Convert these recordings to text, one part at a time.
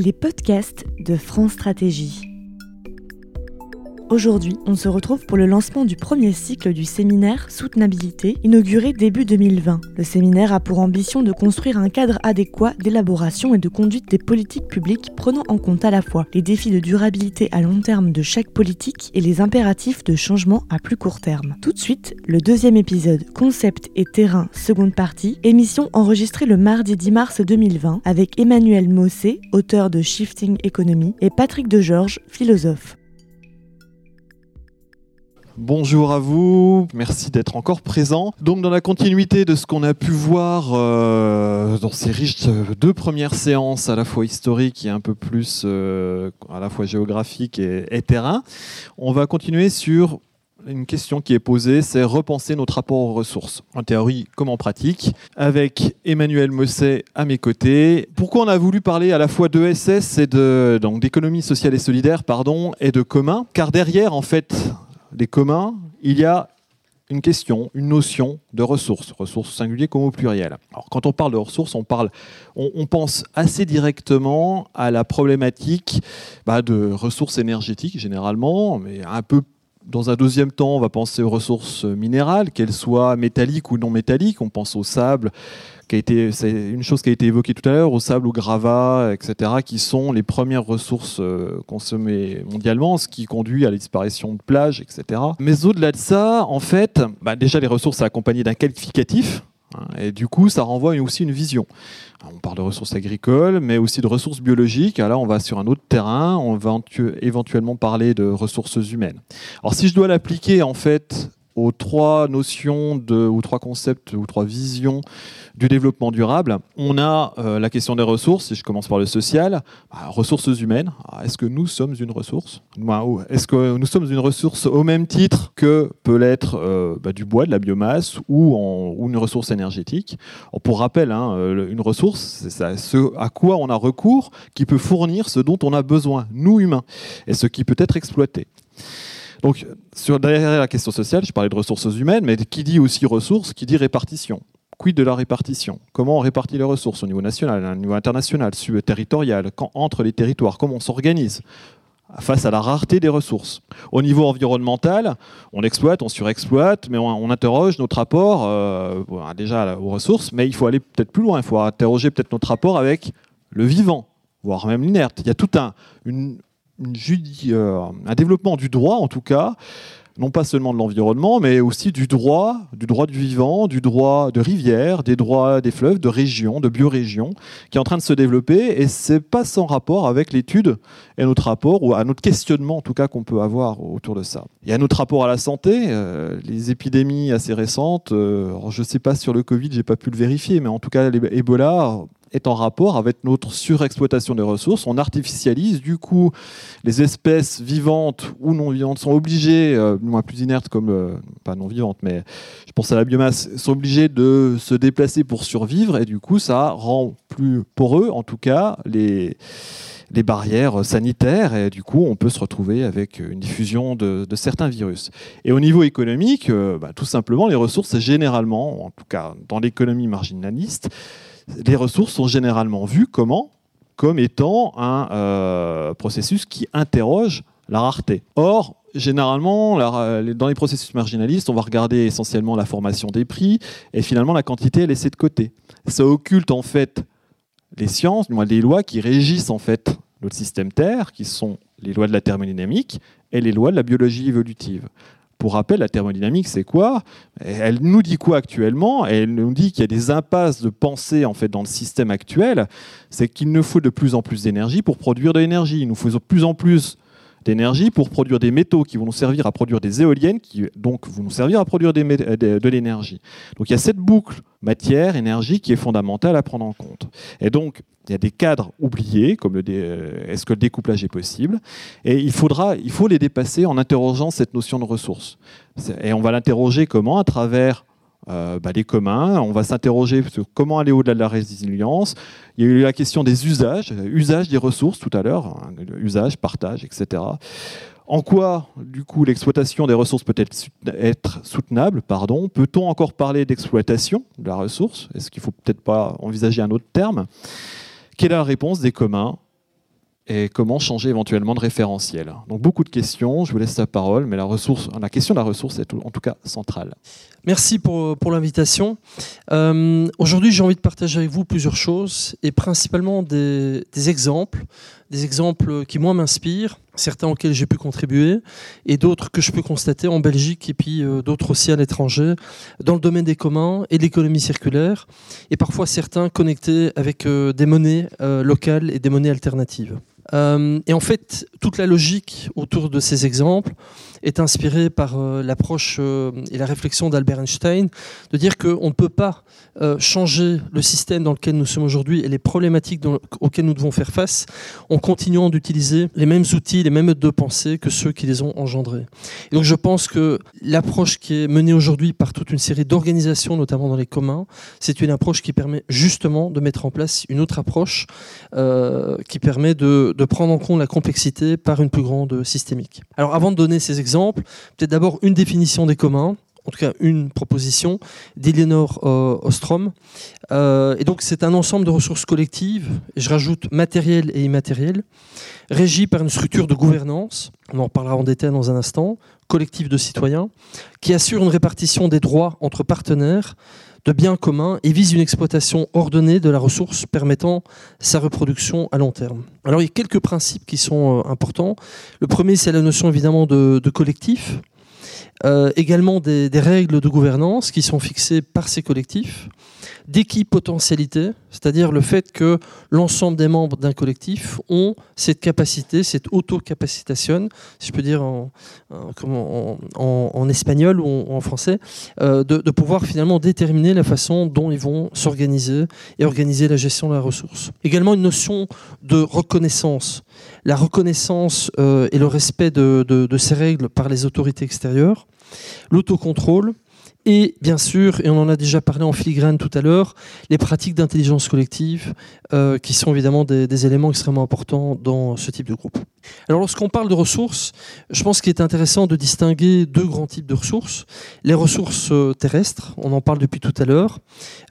Les podcasts de France Stratégie. Aujourd'hui, on se retrouve pour le lancement du premier cycle du séminaire Soutenabilité, inauguré début 2020. Le séminaire a pour ambition de construire un cadre adéquat d'élaboration et de conduite des politiques publiques prenant en compte à la fois les défis de durabilité à long terme de chaque politique et les impératifs de changement à plus court terme. Tout de suite, le deuxième épisode Concept et terrain, seconde partie, émission enregistrée le mardi 10 mars 2020 avec Emmanuel Mossé, auteur de Shifting Economy, et Patrick Degeorges, philosophe. Bonjour à vous, merci d'être encore présent. Donc dans la continuité de ce qu'on a pu voir euh, dans ces riches euh, deux premières séances, à la fois historiques et un peu plus euh, à la fois géographiques et, et terrain, on va continuer sur une question qui est posée, c'est repenser notre rapport aux ressources, en théorie comme en pratique, avec Emmanuel Mosset à mes côtés. Pourquoi on a voulu parler à la fois de SS et de donc d'économie sociale et solidaire, pardon, et de commun? Car derrière, en fait, les communs, il y a une question, une notion de ressources, ressources singulières comme au pluriel. Alors, quand on parle de ressources, on, parle, on pense assez directement à la problématique bah, de ressources énergétiques généralement, mais un peu dans un deuxième temps, on va penser aux ressources minérales, qu'elles soient métalliques ou non métalliques. On pense au sable, qui a été, c'est une chose qui a été évoquée tout à l'heure, au sable, au gravat, etc., qui sont les premières ressources euh, consommées mondialement, ce qui conduit à la disparition de plages, etc. Mais au-delà de ça, en fait, bah déjà les ressources accompagnées d'un qualificatif, hein, et du coup, ça renvoie aussi une vision. On parle de ressources agricoles, mais aussi de ressources biologiques. Là, on va sur un autre terrain. On va éventuellement parler de ressources humaines. Alors, si je dois l'appliquer en fait aux trois notions ou trois concepts ou trois visions du développement durable, on a euh, la question des ressources, si je commence par le social, bah, ressources humaines. Ah, est-ce que nous sommes une ressource? Est-ce que nous sommes une ressource au même titre que peut l'être euh, bah, du bois, de la biomasse ou, une ressource énergétique? Pour rappel, hein, une ressource, c'est ce à quoi on a recours qui peut fournir ce dont on a besoin, nous humains, et ce qui peut être exploité. Donc, derrière la question sociale, je parlais de ressources humaines, mais qui dit aussi ressources, qui dit répartition. Quid de la répartition? Comment on répartit les ressources au niveau national, au niveau international, territorial, quand, entre les territoires Comment on s'organise? Face à la rareté des ressources. Au niveau environnemental, on exploite, on surexploite, mais on, interroge notre rapport euh, déjà aux ressources, mais il faut aller peut-être plus loin, il faut interroger peut-être notre rapport avec le vivant, voire même l'inerte. Il y a tout un, euh, un développement du droit, en tout cas, non pas seulement de l'environnement, mais aussi du droit, du droit du vivant, du droit de rivière, des droits des fleuves, de régions, de biorégions, qui est en train de se développer. Et c'est pas sans rapport avec l'étude et notre rapport, ou à notre questionnement en tout cas qu'on peut avoir autour de ça. Il y a notre rapport à la santé, euh, les épidémies assez récentes. Euh, je ne sais pas sur le Covid, j'ai pas pu le vérifier, mais en tout cas, l'Ebola est en rapport avec notre surexploitation des ressources. On artificialise, du coup, les espèces vivantes ou non vivantes sont obligées, euh, moins plus inertes comme, euh, pas non vivantes, mais je pense à la biomasse, sont obligées de se déplacer pour survivre, et du coup, ça rend plus poreux, en tout cas, les les barrières sanitaires et du coup on peut se retrouver avec une diffusion de, certains virus. Et au niveau économique, euh, bah, tout simplement les ressources généralement, en tout cas dans l'économie marginaliste, les ressources sont généralement vues comment? Comme étant un euh, processus qui interroge la rareté. Or, généralement, dans les processus marginalistes, on va regarder essentiellement la formation des prix et finalement la quantité est laissée de côté. Ça occulte en fait les sciences, les lois qui régissent en fait notre système Terre, qui sont les lois de la thermodynamique et les lois de la biologie évolutive. Pour rappel, la thermodynamique, c'est quoi? Elle nous dit quoi actuellement? Elle nous dit qu'il y a des impasses de pensée en fait dans le système actuel. C'est qu'il nous faut de plus en plus d'énergie pour produire de l'énergie. Il nous faut de plus en plus d'énergie pour produire des métaux qui vont nous servir à produire des éoliennes, qui donc vont nous servir à produire de, l'énergie. Donc il y a cette boucle matière, énergie qui est fondamentale à prendre en compte. Et donc il y a des cadres oubliés, comme le est-ce que le découplage est possible, et il faudra, il faut les dépasser en interrogeant cette notion de ressources. Et on va l'interroger comment? À travers euh, bah, les communs. On va s'interroger sur comment aller au-delà de la résilience. Il y a eu la question des usages, usage des ressources tout à l'heure, hein, usage, partage, etc. En quoi, du coup, l'exploitation des ressources peut être, être soutenable pardon? Peut-on encore parler d'exploitation de la ressource? Est-ce qu'il ne faut peut-être pas envisager un autre terme? Quelle est la réponse des communs et comment changer éventuellement de référentiel. Donc beaucoup de questions, je vous laisse la parole, mais la, question de la ressource est en tout cas centrale. Merci pour, l'invitation. Euh, aujourd'hui, j'ai envie de partager avec vous plusieurs choses et principalement des exemples, des exemples qui moi m'inspirent, certains auxquels j'ai pu contribuer et d'autres que je peux constater en Belgique et puis euh, d'autres aussi à l'étranger dans le domaine des communs et de l'économie circulaire et parfois certains connectés avec euh, des monnaies locales et des monnaies alternatives. Euh, et en fait, toute la logique autour de ces exemples est inspirée par euh, l'approche euh, et la réflexion d'Albert Einstein, de dire qu'on ne peut pas changer le système dans lequel nous sommes aujourd'hui et les problématiques auxquelles nous devons faire face en continuant d'utiliser les mêmes outils, les mêmes modes de pensée que ceux qui les ont engendrés. Et donc je pense que l'approche qui est menée aujourd'hui par toute une série d'organisations, notamment dans les communs, c'est une approche qui permet justement de mettre en place une autre approche qui permet de, de prendre en compte la complexité par une plus grande systémique. Alors avant de donner ces exemples, peut-être d'abord une définition des communs, en tout cas une proposition d'Eleanor euh, Ostrom. Euh, et donc c'est un ensemble de ressources collectives, je rajoute matérielles et immatérielles, régies par une structure de gouvernance, on en parlera en détail dans un instant, collective de citoyens, qui assure une répartition des droits entre partenaires de biens communs et vise une exploitation ordonnée de la ressource permettant sa reproduction à long terme. Alors il y a quelques principes qui sont euh, importants. Le premier, c'est la notion évidemment de, collectif. Euh, également des, règles de gouvernance qui sont fixées par ces collectifs, d'équipotentialité, c'est-à-dire le fait que l'ensemble des membres d'un collectif ont cette capacité, cette auto-capacitation, si je peux dire en, espagnol ou en, français, euh, de, de, pouvoir finalement déterminer la façon dont ils vont s'organiser et organiser la gestion de la ressource. Également une notion de reconnaissance la reconnaissance euh, et le respect de, ces règles par les autorités extérieures, l'autocontrôle, et bien sûr, et on en a déjà parlé en filigrane tout à l'heure, les pratiques d'intelligence collective, euh, qui sont évidemment des, éléments extrêmement importants dans ce type de groupe. Alors lorsqu'on parle de ressources, je pense qu'il est intéressant de distinguer deux grands types de ressources. Les ressources euh, terrestres, on en parle depuis tout à l'heure,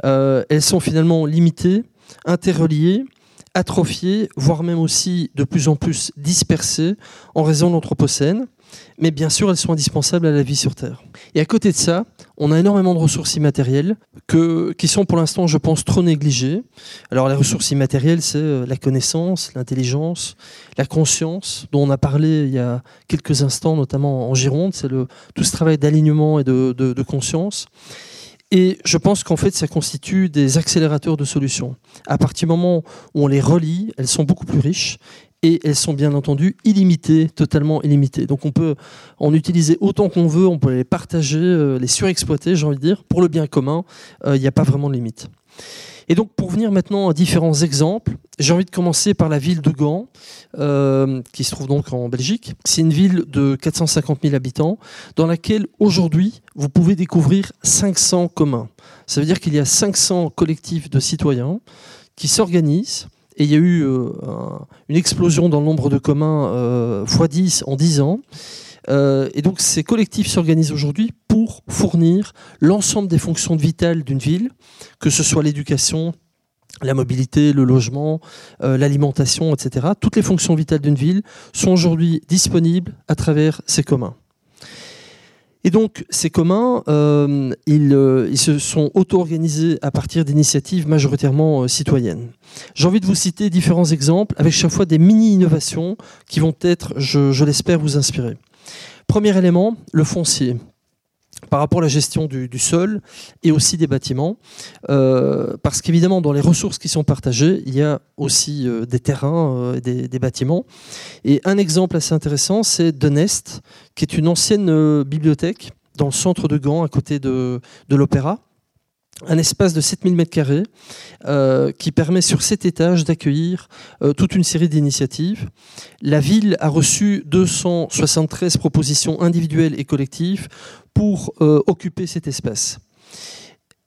elles sont finalement limitées, interreliées, atrophiées, voire même aussi de plus en plus dispersées en raison de l'Anthropocène. Mais bien sûr, elles sont indispensables à la vie sur Terre. Et à côté de ça, on a énormément de ressources immatérielles qui sont pour l'instant, je pense, trop négligées. Alors les ressources immatérielles, c'est euh, la connaissance, l'intelligence, la conscience, dont on a parlé il y a quelques instants, notamment en Gironde. C'est tout ce travail d'alignement et de, de conscience. Et je pense qu'en fait, ça constitue des accélérateurs de solutions. À partir du moment où on les relie, elles sont beaucoup plus riches et elles sont bien entendu illimitées, totalement illimitées. Donc on peut en utiliser autant qu'on veut, on peut les partager, euh, les surexploiter, j'ai envie de dire. Pour le bien commun, euh, il n'y a pas vraiment de limite. Et donc pour venir maintenant à différents exemples, j'ai envie de commencer par la ville de Gand, euh, qui se trouve donc en Belgique. C'est une ville de 450 000 habitants, dans laquelle aujourd'hui vous pouvez découvrir 500 communs. Ça veut dire qu'il y a 500 collectifs de citoyens qui s'organisent. Et il y a eu euh, une explosion dans le nombre de communs euh, x10 en 10 ans. Euh, et donc ces collectifs s'organisent aujourd'hui pour fournir l'ensemble des fonctions vitales d'une ville, que ce soit l'éducation, la mobilité, le logement, l'alimentation, etc. Toutes les fonctions vitales d'une ville sont aujourd'hui disponibles à travers ces communs. Et donc, ces communs, euh, ils, se sont auto-organisés à partir d'initiatives majoritairement citoyennes. J'ai envie de vous citer différents exemples avec chaque fois des mini-innovations qui vont être, je l'espère, vous inspirer. Premier élément, le foncier par rapport à la gestion du, sol et aussi des bâtiments. Euh, parce qu'évidemment, dans les ressources qui sont partagées, il y a aussi euh, des terrains euh, des, bâtiments. Et un exemple assez intéressant, c'est De Nest, qui est une ancienne bibliothèque dans le centre de Gand, à côté de l'Opéra un espace de 7000 m2 euh, qui permet sur cet étage d'accueillir euh, toute une série d'initiatives. La ville a reçu 273 propositions individuelles et collectives pour euh, occuper cet espace.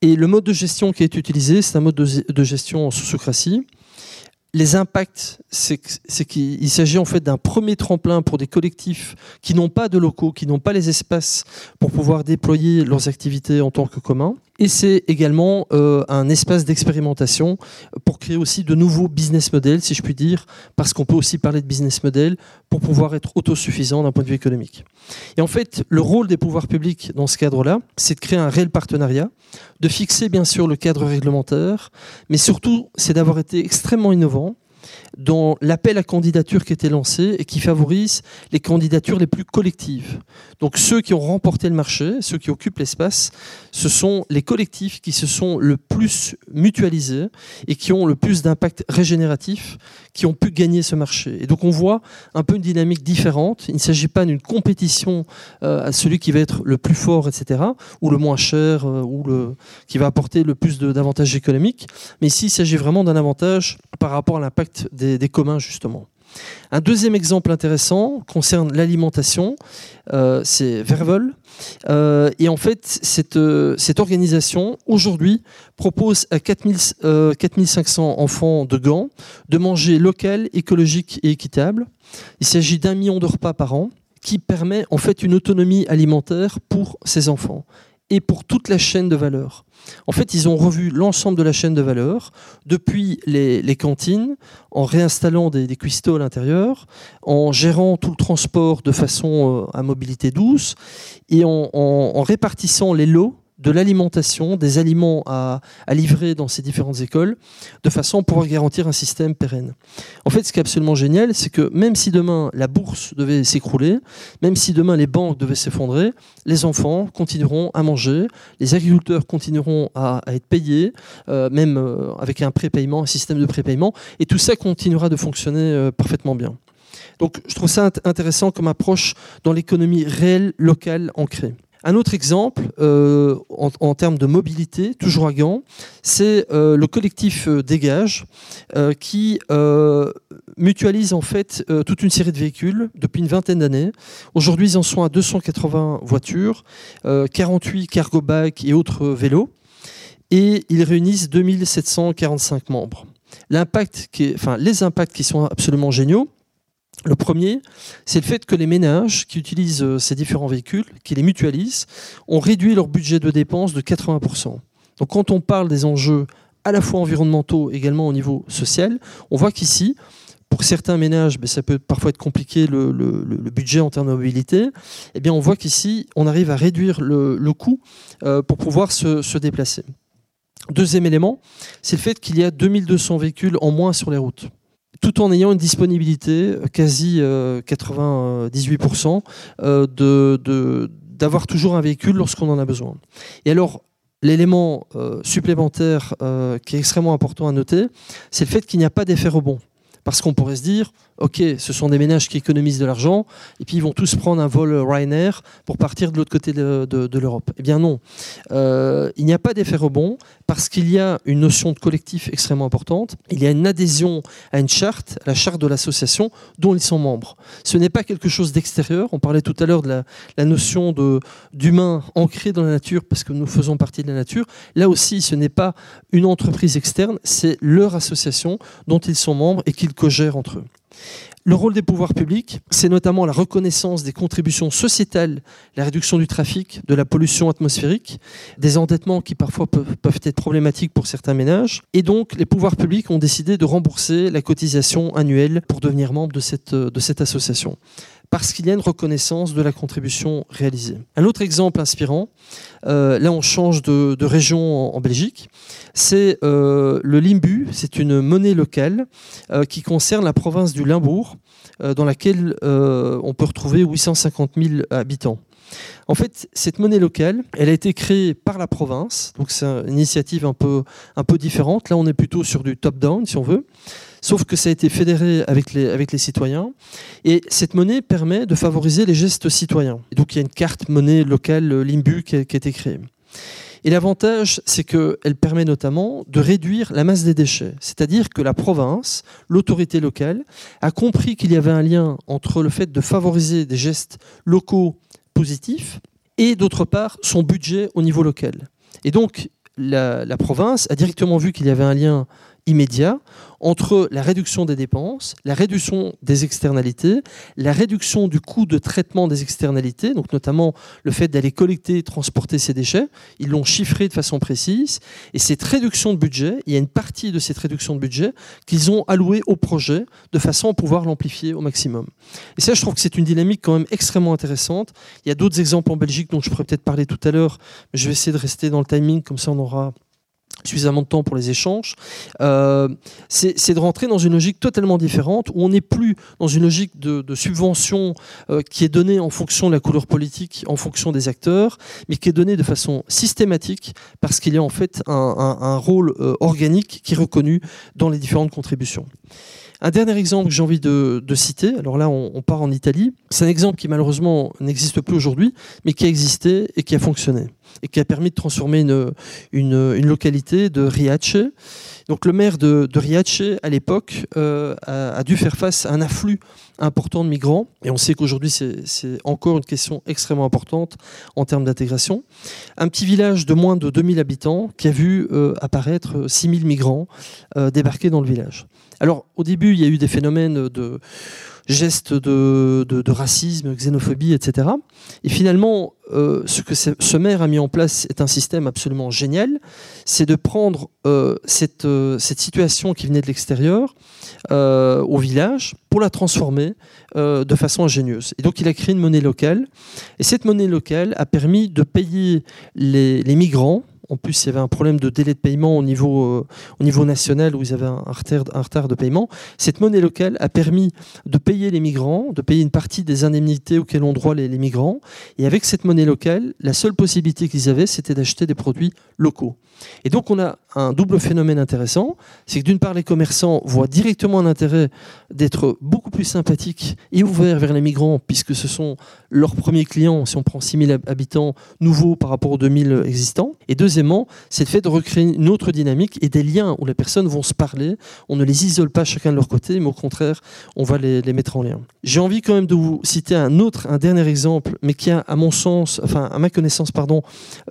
Et le mode de gestion qui est utilisé, c'est un mode de, gestion en sociocratie. Les impacts, c'est qu'il s'agit en fait d'un premier tremplin pour des collectifs qui n'ont pas de locaux, qui n'ont pas les espaces pour pouvoir déployer leurs activités en tant que commun. Et c'est également euh, un espace d'expérimentation pour créer aussi de nouveaux business models, si je puis dire, parce qu'on peut aussi parler de business model pour pouvoir être autosuffisant d'un point de vue économique. Et en fait, le rôle des pouvoirs publics dans ce cadre-là, c'est de créer un réel partenariat, de fixer bien sûr le cadre réglementaire, mais surtout, c'est d'avoir été extrêmement innovant dans l'appel à candidature qui était lancé et qui favorise les candidatures les plus collectives. Donc ceux qui ont remporté le marché, ceux qui occupent l'espace, ce sont les collectifs qui se sont le plus mutualisés et qui ont le plus d'impact régénératif, qui ont pu gagner ce marché. Et donc on voit un peu une dynamique différente. Il ne s'agit pas d'une compétition euh, à celui qui va être le plus fort, etc., ou le moins cher, euh, ou le, qui va apporter le plus d'avantages économiques, mais ici il s'agit vraiment d'un avantage par rapport à l'impact des, communs, justement. Un deuxième exemple intéressant concerne l'alimentation, euh, c'est Vervol. Euh, et en fait, cette, euh, cette organisation, aujourd'hui, propose à 4000, 4500 enfants de Gand de manger local, écologique et équitable. Il s'agit d'un million de repas par an qui permet en fait une autonomie alimentaire pour ces enfants et pour toute la chaîne de valeur. En fait, ils ont revu l'ensemble de la chaîne de valeur, depuis les, cantines, en réinstallant des, des, cuistots à l'intérieur, en gérant tout le transport de façon euh, à mobilité douce, et en répartissant les lots de l'alimentation, des aliments à, livrer dans ces différentes écoles, de façon à pouvoir garantir un système pérenne. En fait, ce qui est absolument génial, c'est que même si demain la bourse devait s'écrouler, même si demain les banques devaient s'effondrer, les enfants continueront à manger, les agriculteurs continueront à, être payés, euh, même euh, avec un prépaiement, un système de prépaiement, et tout ça continuera de fonctionner euh, parfaitement bien. Donc je trouve ça intéressant comme approche dans l'économie réelle, locale, ancrée. Un autre exemple, euh, en, termes de mobilité, toujours à Gand, c'est euh, le collectif euh, Dégage, qui mutualise en fait toute une série de véhicules depuis une vingtaine d'années. Aujourd'hui, ils en sont à 280 voitures, 48 cargo bikes et autres vélos, et ils réunissent 2745 membres. L'impact qui enfin, les impacts qui sont absolument géniaux, le premier, c'est le fait que les ménages qui utilisent euh, ces différents véhicules, qui les mutualisent, ont réduit leur budget de dépenses de 80%. Donc quand on parle des enjeux à la fois environnementaux, également au niveau social, on voit qu'ici, pour certains ménages, mais ça peut parfois être compliqué le, budget en termes de mobilité, eh bien on voit qu'ici, on arrive à réduire le, coût euh, pour pouvoir se, se déplacer. Deuxième élément, c'est le fait qu'il y a 2200 véhicules en moins sur les routes tout en ayant une disponibilité euh, quasi 98% euh, euh, d'avoir toujours un véhicule lorsqu'on en a besoin. Et alors, l'élément supplémentaire qui est extrêmement important à noter, c'est le fait qu'il n'y a pas d'effet rebond. Parce qu'on pourrait se dire, ok, ce sont des ménages qui économisent de l'argent, et puis ils vont tous prendre un vol Ryanair pour partir de l'autre côté de, l'Europe. Eh bien non, il n'y a pas d'effet rebond parce qu'il y a une notion de collectif extrêmement importante, il y a une adhésion à une charte, à la charte de l'association dont ils sont membres. Ce n'est pas quelque chose d'extérieur, on parlait tout à l'heure de la, la notion d'humain ancré dans la nature parce que nous faisons partie de la nature. Là aussi, ce n'est pas une entreprise externe, c'est leur association dont ils sont membres et qu'ils co-gèrent entre eux. Le rôle des pouvoirs publics, c'est notamment la reconnaissance des contributions sociétales, la réduction du trafic, de la pollution atmosphérique, des endettements qui parfois peuvent, être problématiques pour certains ménages. Et donc, les pouvoirs publics ont décidé de rembourser la cotisation annuelle pour devenir membre de cette, association parce qu'il y a une reconnaissance de la contribution réalisée. Un autre exemple inspirant, euh, là on change de, région en, Belgique, c'est euh, le Limbu, c'est une monnaie locale euh, qui concerne la province du Limbourg, dans laquelle on peut retrouver 850 000 habitants. En fait, cette monnaie locale, elle a été créée par la province, donc c'est une initiative un peu, un peu différente. Là, on est plutôt sur du top-down, si on veut sauf que ça a été fédéré avec les, citoyens. Et cette monnaie permet de favoriser les gestes citoyens. Et donc il y a une carte monnaie locale euh, Limbu qui a, été créée. Et l'avantage, c'est qu'elle permet notamment de réduire la masse des déchets. C'est-à-dire que la province, l'autorité locale, a compris qu'il y avait un lien entre le fait de favoriser des gestes locaux positifs et d'autre part son budget au niveau local. Et donc la, province a directement vu qu'il y avait un lien immédiat entre la réduction des dépenses, la réduction des externalités, la réduction du coût de traitement des externalités, donc notamment le fait d'aller collecter et transporter ces déchets. Ils l'ont chiffré de façon précise. Et cette réduction de budget, il y a une partie de cette réduction de budget qu'ils ont allouée au projet de façon à pouvoir l'amplifier au maximum. Et ça, je trouve que c'est une dynamique quand même extrêmement intéressante. Il y a d'autres exemples en Belgique dont je pourrais peut-être parler tout à l'heure, mais je vais essayer de rester dans le timing, comme ça on aura suffisamment de temps pour les échanges, euh, c'est de rentrer dans une logique totalement différente où on n'est plus dans une logique de, subvention euh, qui est donnée en fonction de la couleur politique, en fonction des acteurs, mais qui est donnée de façon systématique parce qu'il y a en fait un, rôle euh, organique qui est reconnu dans les différentes contributions. Un dernier exemple que j'ai envie de, citer, alors là on, part en Italie, c'est un exemple qui malheureusement n'existe plus aujourd'hui, mais qui a existé et qui a fonctionné, et qui a permis de transformer une, localité de Riace. Donc le maire de, de Riace, à l'époque, euh, a, dû faire face à un afflux important de migrants, et on sait qu'aujourd'hui c'est encore une question extrêmement importante en termes d'intégration. Un petit village de moins de 2000 habitants qui a vu euh, apparaître 6000 migrants euh, débarquer dans le village. Alors, au début, il y a eu des phénomènes de gestes de, racisme, xénophobie, etc. Et finalement, euh, ce que ce maire a mis en place est un système absolument génial. C'est de prendre euh, cette, euh, cette, situation qui venait de l'extérieur au village pour la transformer de façon ingénieuse. Et donc, il a créé une monnaie locale. Et cette monnaie locale a permis de payer les migrants en plus, il y avait un problème de délai de paiement au niveau, euh, national où ils avaient un retard, de paiement. Cette monnaie locale a permis de payer les migrants, de payer une partie des indemnités auxquelles ont droit les, migrants. Et avec cette monnaie locale, la seule possibilité qu'ils avaient, c'était d'acheter des produits locaux. Et donc, on a un double phénomène intéressant. C'est que d'une part, les commerçants voient directement un intérêt d'être beaucoup plus sympathiques et ouverts vers les migrants, puisque ce sont leurs premiers clients, si on prend 6000 habitants nouveaux par rapport aux 2000 existants. Et c'est le fait de recréer une autre dynamique et des liens où les personnes vont se parler. On ne les isole pas chacun de leur côté, mais au contraire, on va les, mettre en lien. J'ai envie quand même de vous citer un autre, un dernier exemple, mais qui, a, à mon sens, enfin, à ma connaissance, pardon,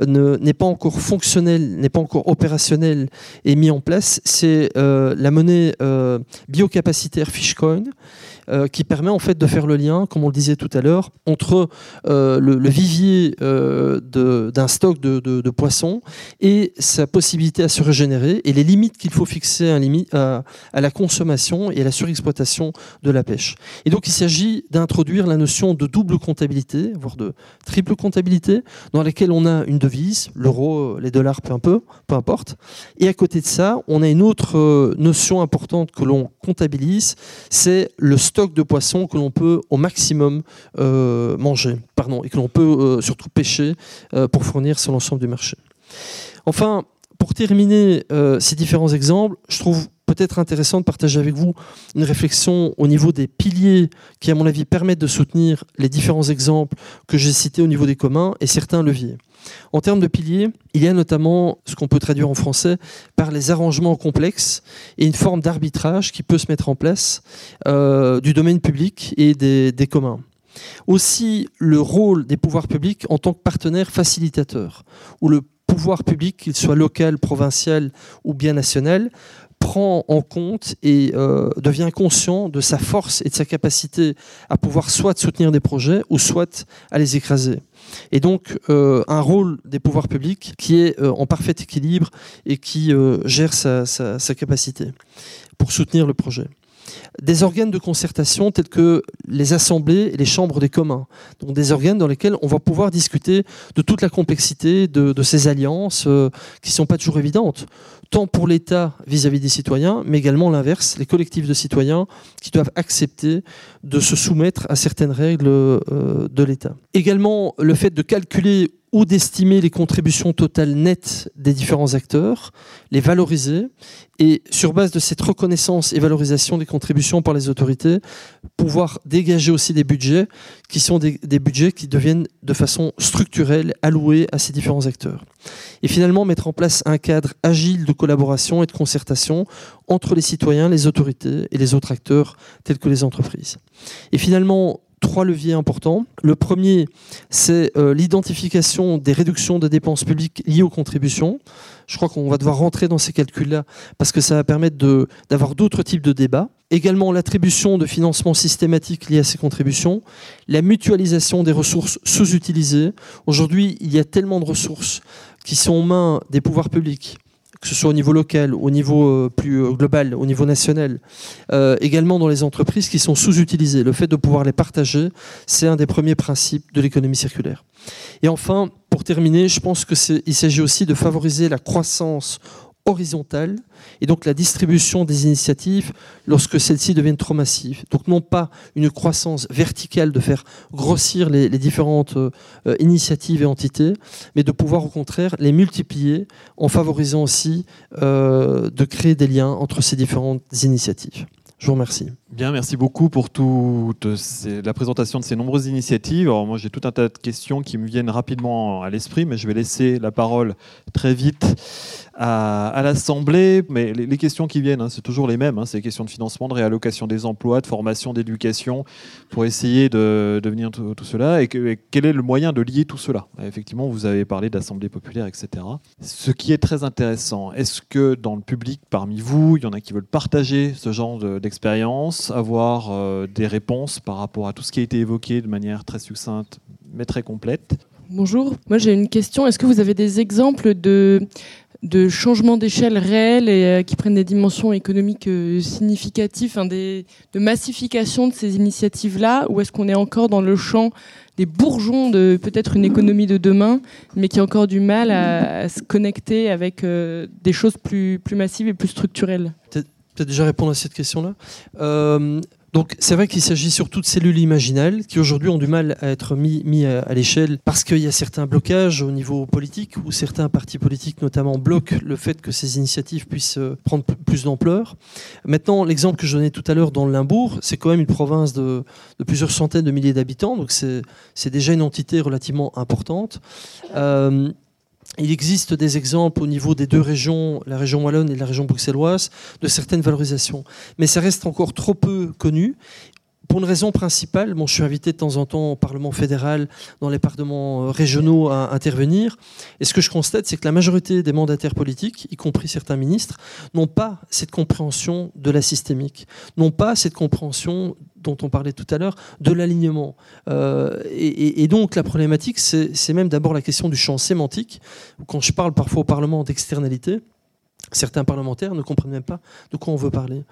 n'est pas encore fonctionnel, n'est pas encore opérationnel et mis en place. C'est euh, la monnaie euh, biocapacitaire Fishcoin euh, qui permet en fait de faire le lien, comme on le disait tout à l'heure, entre euh, le, vivier euh, d'un stock de, poissons et sa possibilité à se régénérer et les limites qu'il faut fixer à, la consommation et à la surexploitation de la pêche. Et donc il s'agit d'introduire la notion de double comptabilité, voire de triple comptabilité, dans laquelle on a une devise, l'euro, les dollars, peu importe. Et à côté de ça, on a une autre notion importante que l'on comptabilise, c'est le stock de poissons que l'on peut au maximum euh, manger, pardon, et que l'on peut euh, surtout pêcher euh, pour fournir sur l'ensemble du marché. Enfin, pour terminer ces différents exemples, je trouve peut-être intéressant de partager avec vous une réflexion au niveau des piliers qui, à mon avis, permettent de soutenir les différents exemples que j'ai cités au niveau des communs et certains leviers. En termes de piliers, il y a notamment ce qu'on peut traduire en français par les arrangements complexes et une forme d'arbitrage qui peut se mettre en place euh, du domaine public et des, des communs. Aussi le rôle des pouvoirs publics en tant que partenaires facilitateurs, où le pouvoir public, qu'il soit local, provincial ou bien national, prend en compte et euh, devient conscient de sa force et de sa capacité à pouvoir soit soutenir des projets ou soit à les écraser. Et donc euh, un rôle des pouvoirs publics qui est euh, en parfait équilibre et qui gère sa, capacité pour soutenir le projet des organes de concertation tels que les assemblées et les chambres des communs. Donc des organes dans lesquels on va pouvoir discuter de toute la complexité de, ces alliances qui ne sont pas toujours évidentes, tant pour l'État vis-à-vis des citoyens, mais également l'inverse, les collectifs de citoyens qui doivent accepter de se soumettre à certaines règles euh, de l'État. Également le fait de calculer ou d'estimer les contributions totales nettes des différents acteurs, les valoriser, et sur base de cette reconnaissance et valorisation des contributions par les autorités, pouvoir dégager aussi des budgets qui sont des, budgets qui deviennent de façon structurelle alloués à ces différents acteurs. Et finalement, mettre en place un cadre agile de collaboration et de concertation entre les citoyens, les autorités et les autres acteurs tels que les entreprises. Et finalement, trois leviers importants. Le premier, c'est euh, l'identification des réductions de dépenses publiques liées aux contributions. Je crois qu'on va devoir rentrer dans ces calculs-là parce que ça va permettre d'avoir d'autres types de débats. Également l'attribution de financement systématique lié à ces contributions, la mutualisation des ressources sous-utilisées. Aujourd'hui, il y a tellement de ressources qui sont aux mains des pouvoirs publics que ce soit au niveau local, au niveau euh, plus euh, global, au niveau national, euh, également dans les entreprises qui sont sous-utilisées. Le fait de pouvoir les partager, c'est un des premiers principes de l'économie circulaire. Et enfin, pour terminer, je pense qu'il s'agit aussi de favoriser la croissance horizontale et donc la distribution des initiatives lorsque celles-ci deviennent trop massives. Donc non pas une croissance verticale de faire grossir les, différentes euh, initiatives et entités, mais de pouvoir au contraire les multiplier en favorisant aussi euh, de créer des liens entre ces différentes initiatives. Je vous remercie. Bien, merci beaucoup pour toute la présentation de ces nombreuses initiatives. Alors moi, j'ai tout un tas de questions qui me viennent rapidement à l'esprit, mais je vais laisser la parole très vite à, l'Assemblée. Mais les, questions qui viennent, hein, c'est toujours les mêmes. Hein. c'est les questions de financement, de réallocation des emplois, de formation, d'éducation, pour essayer de, devenir tout, cela. Et, quel est le moyen de lier tout cela? Effectivement, vous avez parlé d'Assemblée populaire, etc. Ce qui est très intéressant, est-ce que dans le public, parmi vous, il y en a qui veulent partager ce genre d'expérience, avoir euh, des réponses par rapport à tout ce qui a été évoqué de manière très succincte, mais très complète. Bonjour, moi j'ai une question. Est-ce que vous avez des exemples de de changements d'échelle réels et euh, qui prennent des dimensions économiques euh, significatives, de massification de ces initiatives-là, ou est-ce qu'on est encore dans le champ des bourgeons de peut-être une économie de demain, mais qui a encore du mal à, se connecter avec euh, des choses plus, plus massives et plus structurelles? Déjà répondre à cette question-là. Donc c'est vrai qu'il s'agit surtout de cellules imaginales qui aujourd'hui ont du mal à être mis, à, l'échelle parce qu'il y a certains blocages au niveau politique où certains partis politiques notamment bloquent le fait que ces initiatives puissent euh, prendre plus d'ampleur. Maintenant, l'exemple que je donnais tout à l'heure dans le Limbourg, c'est quand même une province de, plusieurs centaines de milliers d'habitants, donc c'est déjà une entité relativement importante. Euh, il existe des exemples au niveau des deux régions, la région wallonne et la région bruxelloise, de certaines valorisations. Mais ça reste encore trop peu connu. Pour une raison principale, je suis invité de temps en temps au Parlement fédéral, dans les parlements euh, régionaux à intervenir. Et ce que je constate, c'est que la majorité des mandataires politiques, y compris certains ministres, n'ont pas cette compréhension de la systémique, n'ont pas cette compréhension dont on parlait tout à l'heure, de l'alignement. Euh, et, et, donc la problématique, c'est même d'abord la question du champ sémantique. Quand je parle parfois au Parlement d'externalité, certains parlementaires ne comprennent même pas de quoi on veut parler.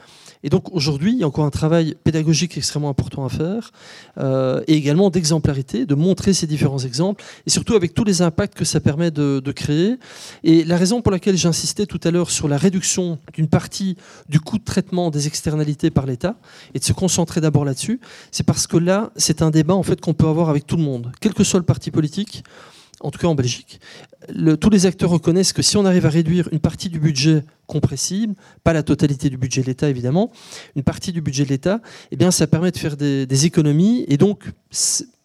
Et donc aujourd'hui, il y a encore un travail pédagogique extrêmement important à faire, euh, et également d'exemplarité, de montrer ces différents exemples, et surtout avec tous les impacts que ça permet de, créer. Et la raison pour laquelle j'insistais tout à l'heure sur la réduction d'une partie du coût de traitement des externalités par l'État, et de se concentrer d'abord là-dessus, c'est parce que là, c'est un débat en fait qu'on peut avoir avec tout le monde, quel que soit le parti politique en tout cas en Belgique, tous les acteurs reconnaissent que si on arrive à réduire une partie du budget compressible, pas la totalité du budget de l'État évidemment, une partie du budget de l'État, eh bien ça permet de faire des, des économies et donc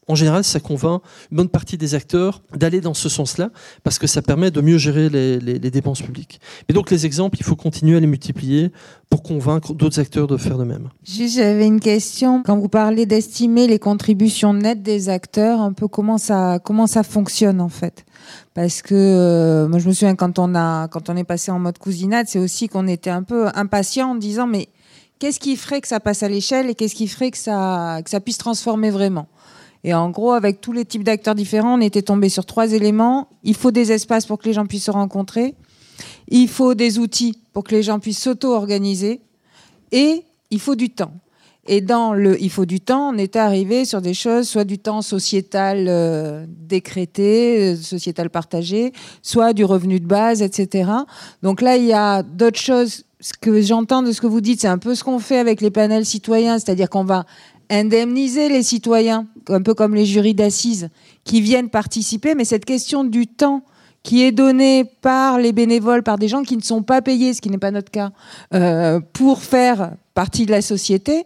en général, ça convainc une bonne partie des acteurs d'aller dans ce sens-là, parce que ça permet de mieux gérer les, dépenses publiques. Et donc les exemples, il faut continuer à les multiplier pour convaincre d'autres acteurs de faire de même. J'avais une question. Quand vous parlez d'estimer les contributions nettes des acteurs, un peu comment ça, comment ça fonctionne en fait? Parce que euh, moi je me souviens quand on a quand on est passé en mode cousinade, c'est aussi qu'on était un peu impatient en disant mais qu'est-ce qui ferait que ça passe à l'échelle et qu'est-ce qui ferait que ça que ça puisse transformer vraiment? Et en gros, avec tous les types d'acteurs différents, on était tombé sur trois éléments. Il faut des espaces pour que les gens puissent se rencontrer. Il faut des outils pour que les gens puissent s'auto-organiser. Et il faut du temps. Et dans le il faut du temps, on était arrivé sur des choses, soit du temps sociétal euh, décrété, euh, sociétal partagé, soit du revenu de base, etc. Donc là, il y a d'autres choses. Ce que j'entends de ce que vous dites, c'est un peu ce qu'on fait avec les panels citoyens, c'est-à-dire qu'on va indemniser les citoyens, un peu comme les jurys d'assises, qui viennent participer, mais cette question du temps qui est donné par les bénévoles, par des gens qui ne sont pas payés, ce qui n'est pas notre cas, euh, pour faire partie de la société,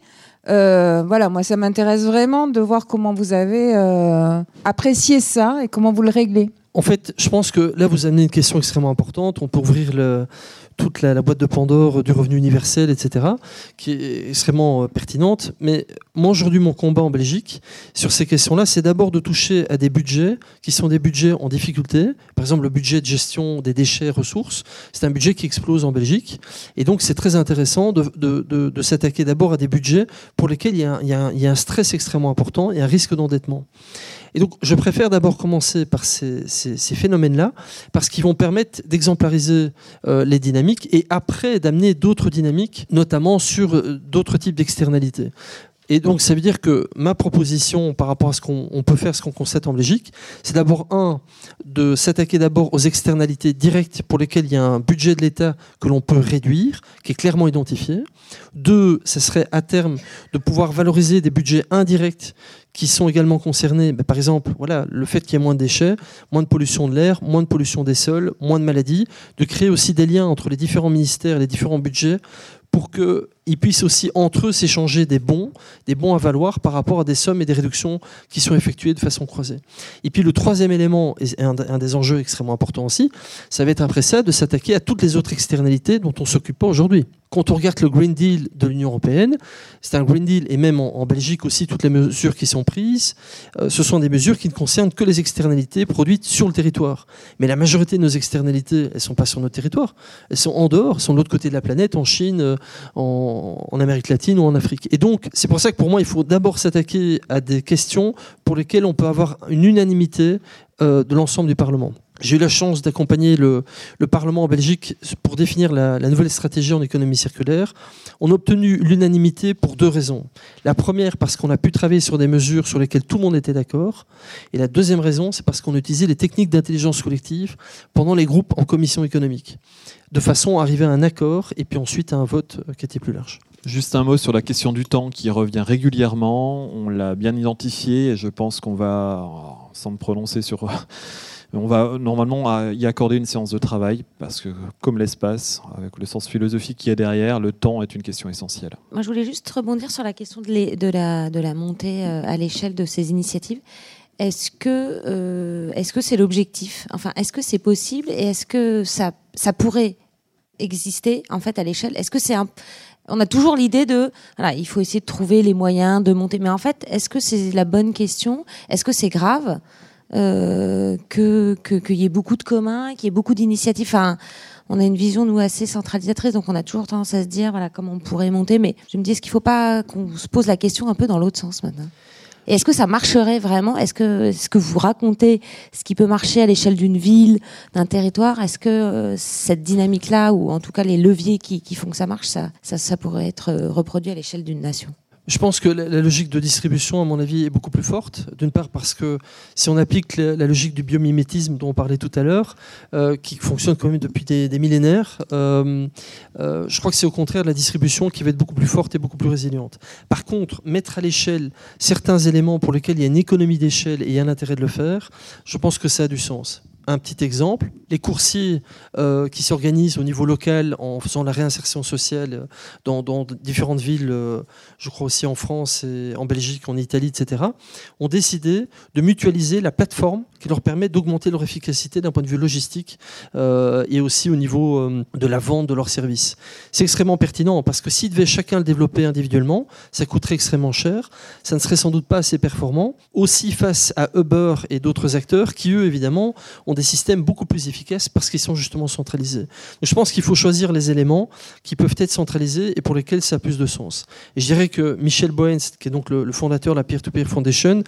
euh, voilà, moi ça m'intéresse vraiment de voir comment vous avez euh, apprécié ça et comment vous le réglez. En fait, je pense que là, vous amenez une question extrêmement importante. On peut ouvrir toute la, boîte de Pandore du revenu universel, etc., qui est extrêmement euh, pertinente. Mais moi, aujourd'hui, mon combat en Belgique sur ces questions-là, c'est d'abord de toucher à des budgets qui sont des budgets en difficulté. Par exemple, le budget de gestion des déchets ressources, c'est un budget qui explose en Belgique. Et donc, c'est très intéressant de, s'attaquer d'abord à des budgets pour lesquels il y a un stress extrêmement important et un risque d'endettement. Et donc, je préfère d'abord commencer par ces, phénomènes-là, parce qu'ils vont permettre d'exemplariser euh, les dynamiques et après d'amener d'autres dynamiques, notamment sur euh, d'autres types d'externalités. Et donc, ça veut dire que ma proposition par rapport à ce qu'on peut faire, ce qu'on constate en Belgique, c'est d'abord, un, de s'attaquer d'abord aux externalités directes pour lesquelles il y a un budget de l'État que l'on peut réduire, qui est clairement identifié. Deux, ce serait à terme de pouvoir valoriser des budgets indirects qui sont également concernés. Par exemple, voilà, le fait qu'il y ait moins de déchets, moins de pollution de l'air, moins de pollution des sols, moins de maladies, de créer aussi des liens entre les différents ministères, les différents budgets pour qu'ils puissent aussi entre eux s'échanger des bons, des bons à valoir par rapport à des sommes et des réductions qui sont effectuées de façon croisée. Et puis le troisième élément, et un, des enjeux extrêmement importants aussi, ça va être après ça de s'attaquer à toutes les autres externalités dont on s'occupe pas aujourd'hui. Quand on regarde le Green Deal de l'Union européenne, c'est un Green Deal, et même en, Belgique aussi, toutes les mesures qui sont prises, euh, ce sont des mesures qui ne concernent que les externalités produites sur le territoire. Mais la majorité de nos externalités, elles ne sont pas sur notre territoire, elles sont en dehors, elles sont de l'autre côté de la planète, en Chine, euh, en, Amérique latine ou en Afrique. Et donc, c'est pour ça que pour moi, il faut d'abord s'attaquer à des questions pour lesquelles on peut avoir une unanimité euh, de l'ensemble du Parlement. J'ai eu la chance d'accompagner le, Parlement en Belgique pour définir la, nouvelle stratégie en économie circulaire. On a obtenu l'unanimité pour deux raisons. La première, parce qu'on a pu travailler sur des mesures sur lesquelles tout le monde était d'accord. Et la deuxième raison, c'est parce qu'on utilisait les techniques d'intelligence collective pendant les groupes en commission économique, de façon à arriver à un accord et puis ensuite à un vote euh, qui était plus large. Juste un mot sur la question du temps qui revient régulièrement. On l'a bien identifié et je pense qu'on va, sans me prononcer sur on va normalement y accorder une séance de travail parce que, comme l'espace, avec le sens philosophique qui est derrière, le temps est une question essentielle. Moi, je voulais juste rebondir sur la question de, la, montée euh, à l'échelle de ces initiatives. Est-ce que euh, que c'est l'objectif? Enfin, est-ce que c'est possible? Et est-ce que ça, ça pourrait exister en fait à l'échelle? Est-ce que c'est un on a toujours l'idée de, voilà, il faut essayer de trouver les moyens de monter. Mais en fait, est-ce que c'est la bonne question? Est-ce que c'est grave? Euh, que qu'il y ait beaucoup de communs, qu'il y ait beaucoup d'initiatives. Enfin, on a une vision nous assez centralisatrice, donc on a toujours tendance à se dire voilà comment on pourrait monter. Mais je me dis est-ce qu'il ne faut pas qu'on se pose la question un peu dans l'autre sens maintenant? Est-ce que ça marcherait vraiment? Est-ce que ce que vous racontez, ce qui peut marcher à l'échelle d'une ville, d'un territoire, est-ce que euh, cette dynamique-là, ou en tout cas les leviers qui, qui font que ça marche, ça, ça, ça pourrait être euh, reproduit à l'échelle d'une nation? Je pense que la, logique de distribution, à mon avis, est beaucoup plus forte. D'une part parce que si on applique la, logique du biomimétisme dont on parlait tout à l'heure, euh, qui fonctionne quand même depuis des, millénaires, euh, euh, je crois que c'est au contraire la distribution qui va être beaucoup plus forte et beaucoup plus résiliente. Par contre, mettre à l'échelle certains éléments pour lesquels il y a une économie d'échelle et il y a un intérêt de le faire, je pense que ça a du sens un petit exemple. Les coursiers euh, qui s'organisent au niveau local en faisant la réinsertion sociale euh, dans, différentes villes, euh, je crois aussi en France et en Belgique, en Italie, etc., ont décidé de mutualiser la plateforme qui leur permet d'augmenter leur efficacité d'un point de vue logistique et aussi au niveau de la vente de leurs services. C'est extrêmement pertinent parce que s'ils devaient chacun le développer individuellement, ça coûterait extrêmement cher, ça ne serait sans doute pas assez performant. Aussi face à Uber et d'autres acteurs qui, eux, évidemment, ont des systèmes beaucoup plus efficaces parce qu'ils sont justement centralisés. je pense qu'il faut choisir les éléments qui peuvent être centralisés et pour lesquels ça a plus de sens. Et je dirais que Michel Boens, qui est donc le, fondateur de la Peer-to-Peer Foundation,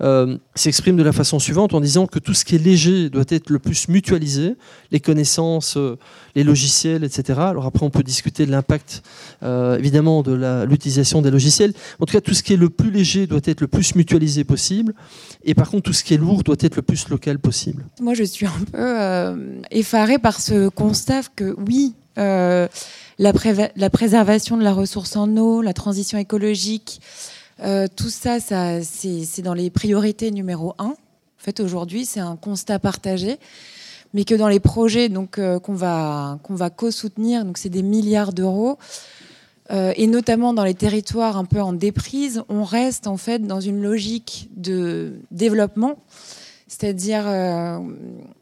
euh, s'exprime de la façon suivante en disant que tout ce qui est léger doit être le plus mutualisé, les connaissances, euh, les logiciels, etc. Alors après, on peut discuter de l'impact, euh, évidemment, de l'utilisation des logiciels. En tout cas, tout ce qui est le plus léger doit être le plus mutualisé possible. Et par contre, tout ce qui est lourd doit être le plus local possible. Moi, je suis un peu euh, effarée par ce constat que oui, euh, la, préservation de la ressource en eau, la transition écologique, euh, tout ça, c'est dans les priorités numéro un. En fait, aujourd'hui, c'est un constat partagé, mais que dans les projets donc qu'on va qu'on va co-soutenir, donc c'est des milliards d'euros. et notamment dans les territoires un peu en déprise, on reste en fait dans une logique de développement c'est-à-dire, euh,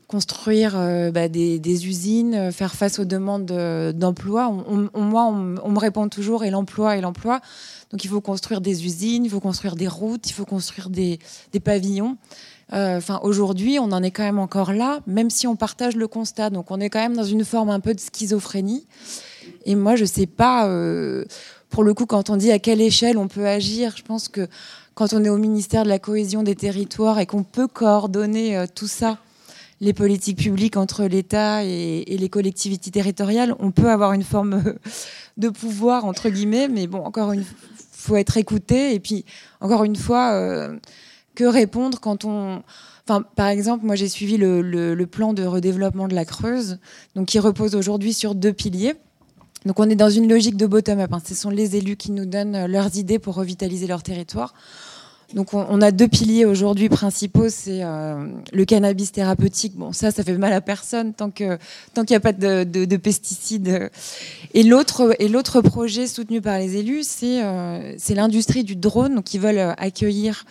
construire bah, des, usines, faire face aux demandes d'emploi. moi, on, me répond toujours et l'emploi et l'emploi. Donc il faut construire des usines, il faut construire des routes, il faut construire des, pavillons. Enfin, aujourd'hui, on en est quand même encore là, même si on partage le constat. Donc, on est quand même dans une forme un peu de schizophrénie. Et moi, je sais pas pour le coup, quand on dit à quelle échelle on peut agir, je pense que quand on est au ministère de la cohésion des territoires et qu'on peut coordonner euh, tout ça, les politiques publiques entre l'État et, les collectivités territoriales, on peut avoir une forme euh, de pouvoir, entre guillemets, mais bon, encore une faut être écouté. Et puis, encore une fois, euh, que répondre quand on... Enfin, par exemple, moi j'ai suivi le, plan de redéveloppement de la Creuse, donc qui repose aujourd'hui sur deux piliers. Donc on est dans une logique de bottom-up. Hein. Ce sont les élus qui nous donnent leurs idées pour revitaliser leur territoire. Donc on, a deux piliers aujourd'hui principaux, c'est euh, le cannabis thérapeutique. Bon, ça, ça fait mal à personne tant qu'il n'y a pas de, pesticides. Et l'autre et l'autre projet soutenu par les élus, c'est euh, c'est l'industrie du drone. Donc ils veulent accueillir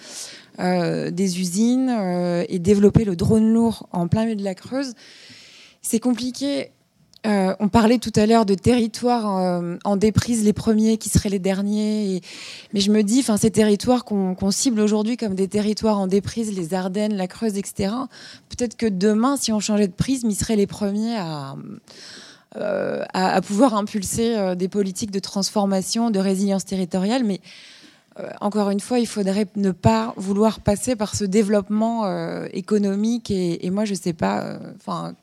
des usines et développer le drone lourd en plein milieu de la Creuse. C'est compliqué euh, on parlait tout à l'heure de territoires euh, en déprise, les premiers qui seraient les derniers. Mais je me dis, ces territoires qu'on cible aujourd'hui comme des territoires en déprise, les Ardennes, la Creuse, etc. Peut-être que demain, si on changeait de prisme, ils seraient les premiers à, euh, pouvoir impulser des politiques de transformation, de résilience territoriale. Mais encore une fois, il faudrait ne pas vouloir passer par ce développement économique. Et, moi, je ne sais pas,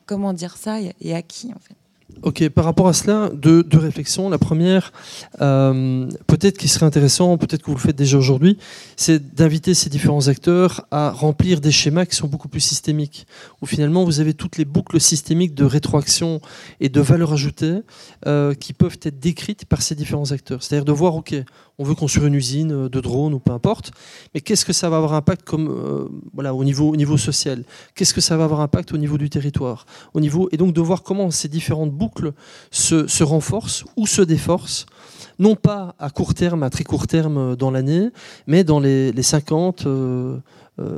comment dire ça et à qui, en fait. Ok, par rapport à cela, deux, réflexions. La première, euh, peut-être qu'il serait intéressant, peut-être que vous le faites déjà aujourd'hui, c'est d'inviter ces différents acteurs à remplir des schémas qui sont beaucoup plus systémiques, où finalement vous avez toutes les boucles systémiques de rétroaction et de valeur ajoutée euh, qui peuvent être décrites par ces différents acteurs. C'est-à-dire de voir, ok, on veut construire une usine euh, de drones ou peu importe, mais qu'est-ce que ça va avoir impact comme, euh, voilà, au, niveau, au niveau social? Qu'est-ce que ça va avoir impact au niveau du territoire? Au niveau, Et donc de voir comment ces différentes boucles se, se renforcent ou se déforcent, non pas à court terme, à très court terme euh, dans l'année, mais dans les, les 50,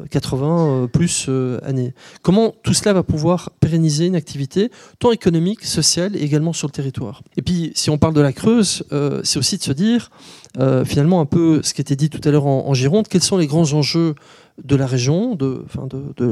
80 plus années. Comment tout cela va pouvoir pérenniser une activité, tant économique, sociale, et également sur le territoire? Et puis, si on parle de la Creuse, c'est aussi de se dire, euh, finalement un peu ce qui était dit tout à l'heure en, Gironde, quels sont les grands enjeux de la région, de,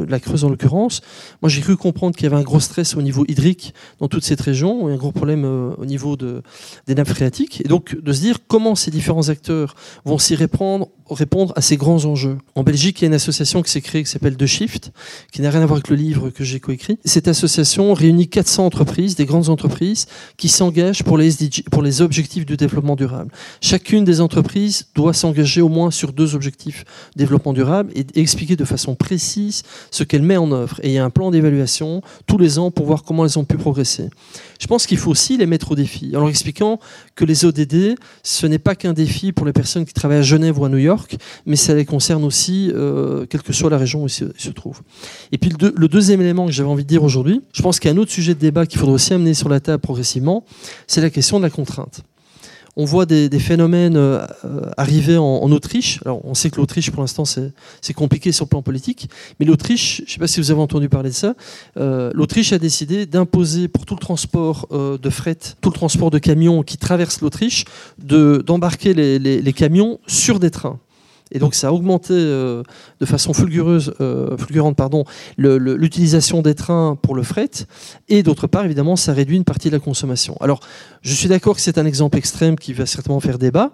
la Creuse en l'occurrence. Moi, j'ai cru comprendre qu'il y avait un gros stress au niveau hydrique dans toute cette région, et un gros problème euh, au niveau de, des nappes phréatiques. Et donc, de se dire comment ces différents acteurs vont s'y répondre, répondre à ces grands enjeux. En Belgique, il y a une association qui s'est créée qui s'appelle The Shift, qui n'a rien à voir avec le livre que j'ai coécrit. Cette association réunit 400 entreprises, des grandes entreprises, qui s'engagent pour les pour les objectifs du développement durable. Chacune des entreprises doit s'engager au moins sur deux objectifs développement durable et expliquer de façon précise ce qu'elle met en œuvre. Et il y a un plan d'évaluation tous les ans pour voir comment elles ont pu progresser. Je pense qu'il faut aussi les mettre au défi, en leur expliquant que les ODD, ce n'est pas qu'un défi pour les personnes qui travaillent à Genève ou à New York, mais ça les concerne aussi, euh, quelle que soit la région où ils se, trouvent. Et puis le, le deuxième élément que j'avais envie de dire aujourd'hui, je pense qu'il y a un autre sujet de débat qu'il faudrait aussi amener sur la table progressivement, c'est la question de la contrainte on voit des, phénomènes euh, arriver en, Autriche. Alors, on sait que l'Autriche, pour l'instant, c'est compliqué sur le plan politique. Mais l'Autriche, je ne sais pas si vous avez entendu parler de ça, euh, l'Autriche a décidé d'imposer pour tout le transport euh, de fret, tout le transport de camions qui traversent l'Autriche, d'embarquer les camions sur des trains. Et donc ça a augmenté euh, de façon euh, fulgurante pardon, l'utilisation des trains pour le fret. Et d'autre part, évidemment, ça réduit une partie de la consommation. Alors, je suis d'accord que c'est un exemple extrême qui va certainement faire débat.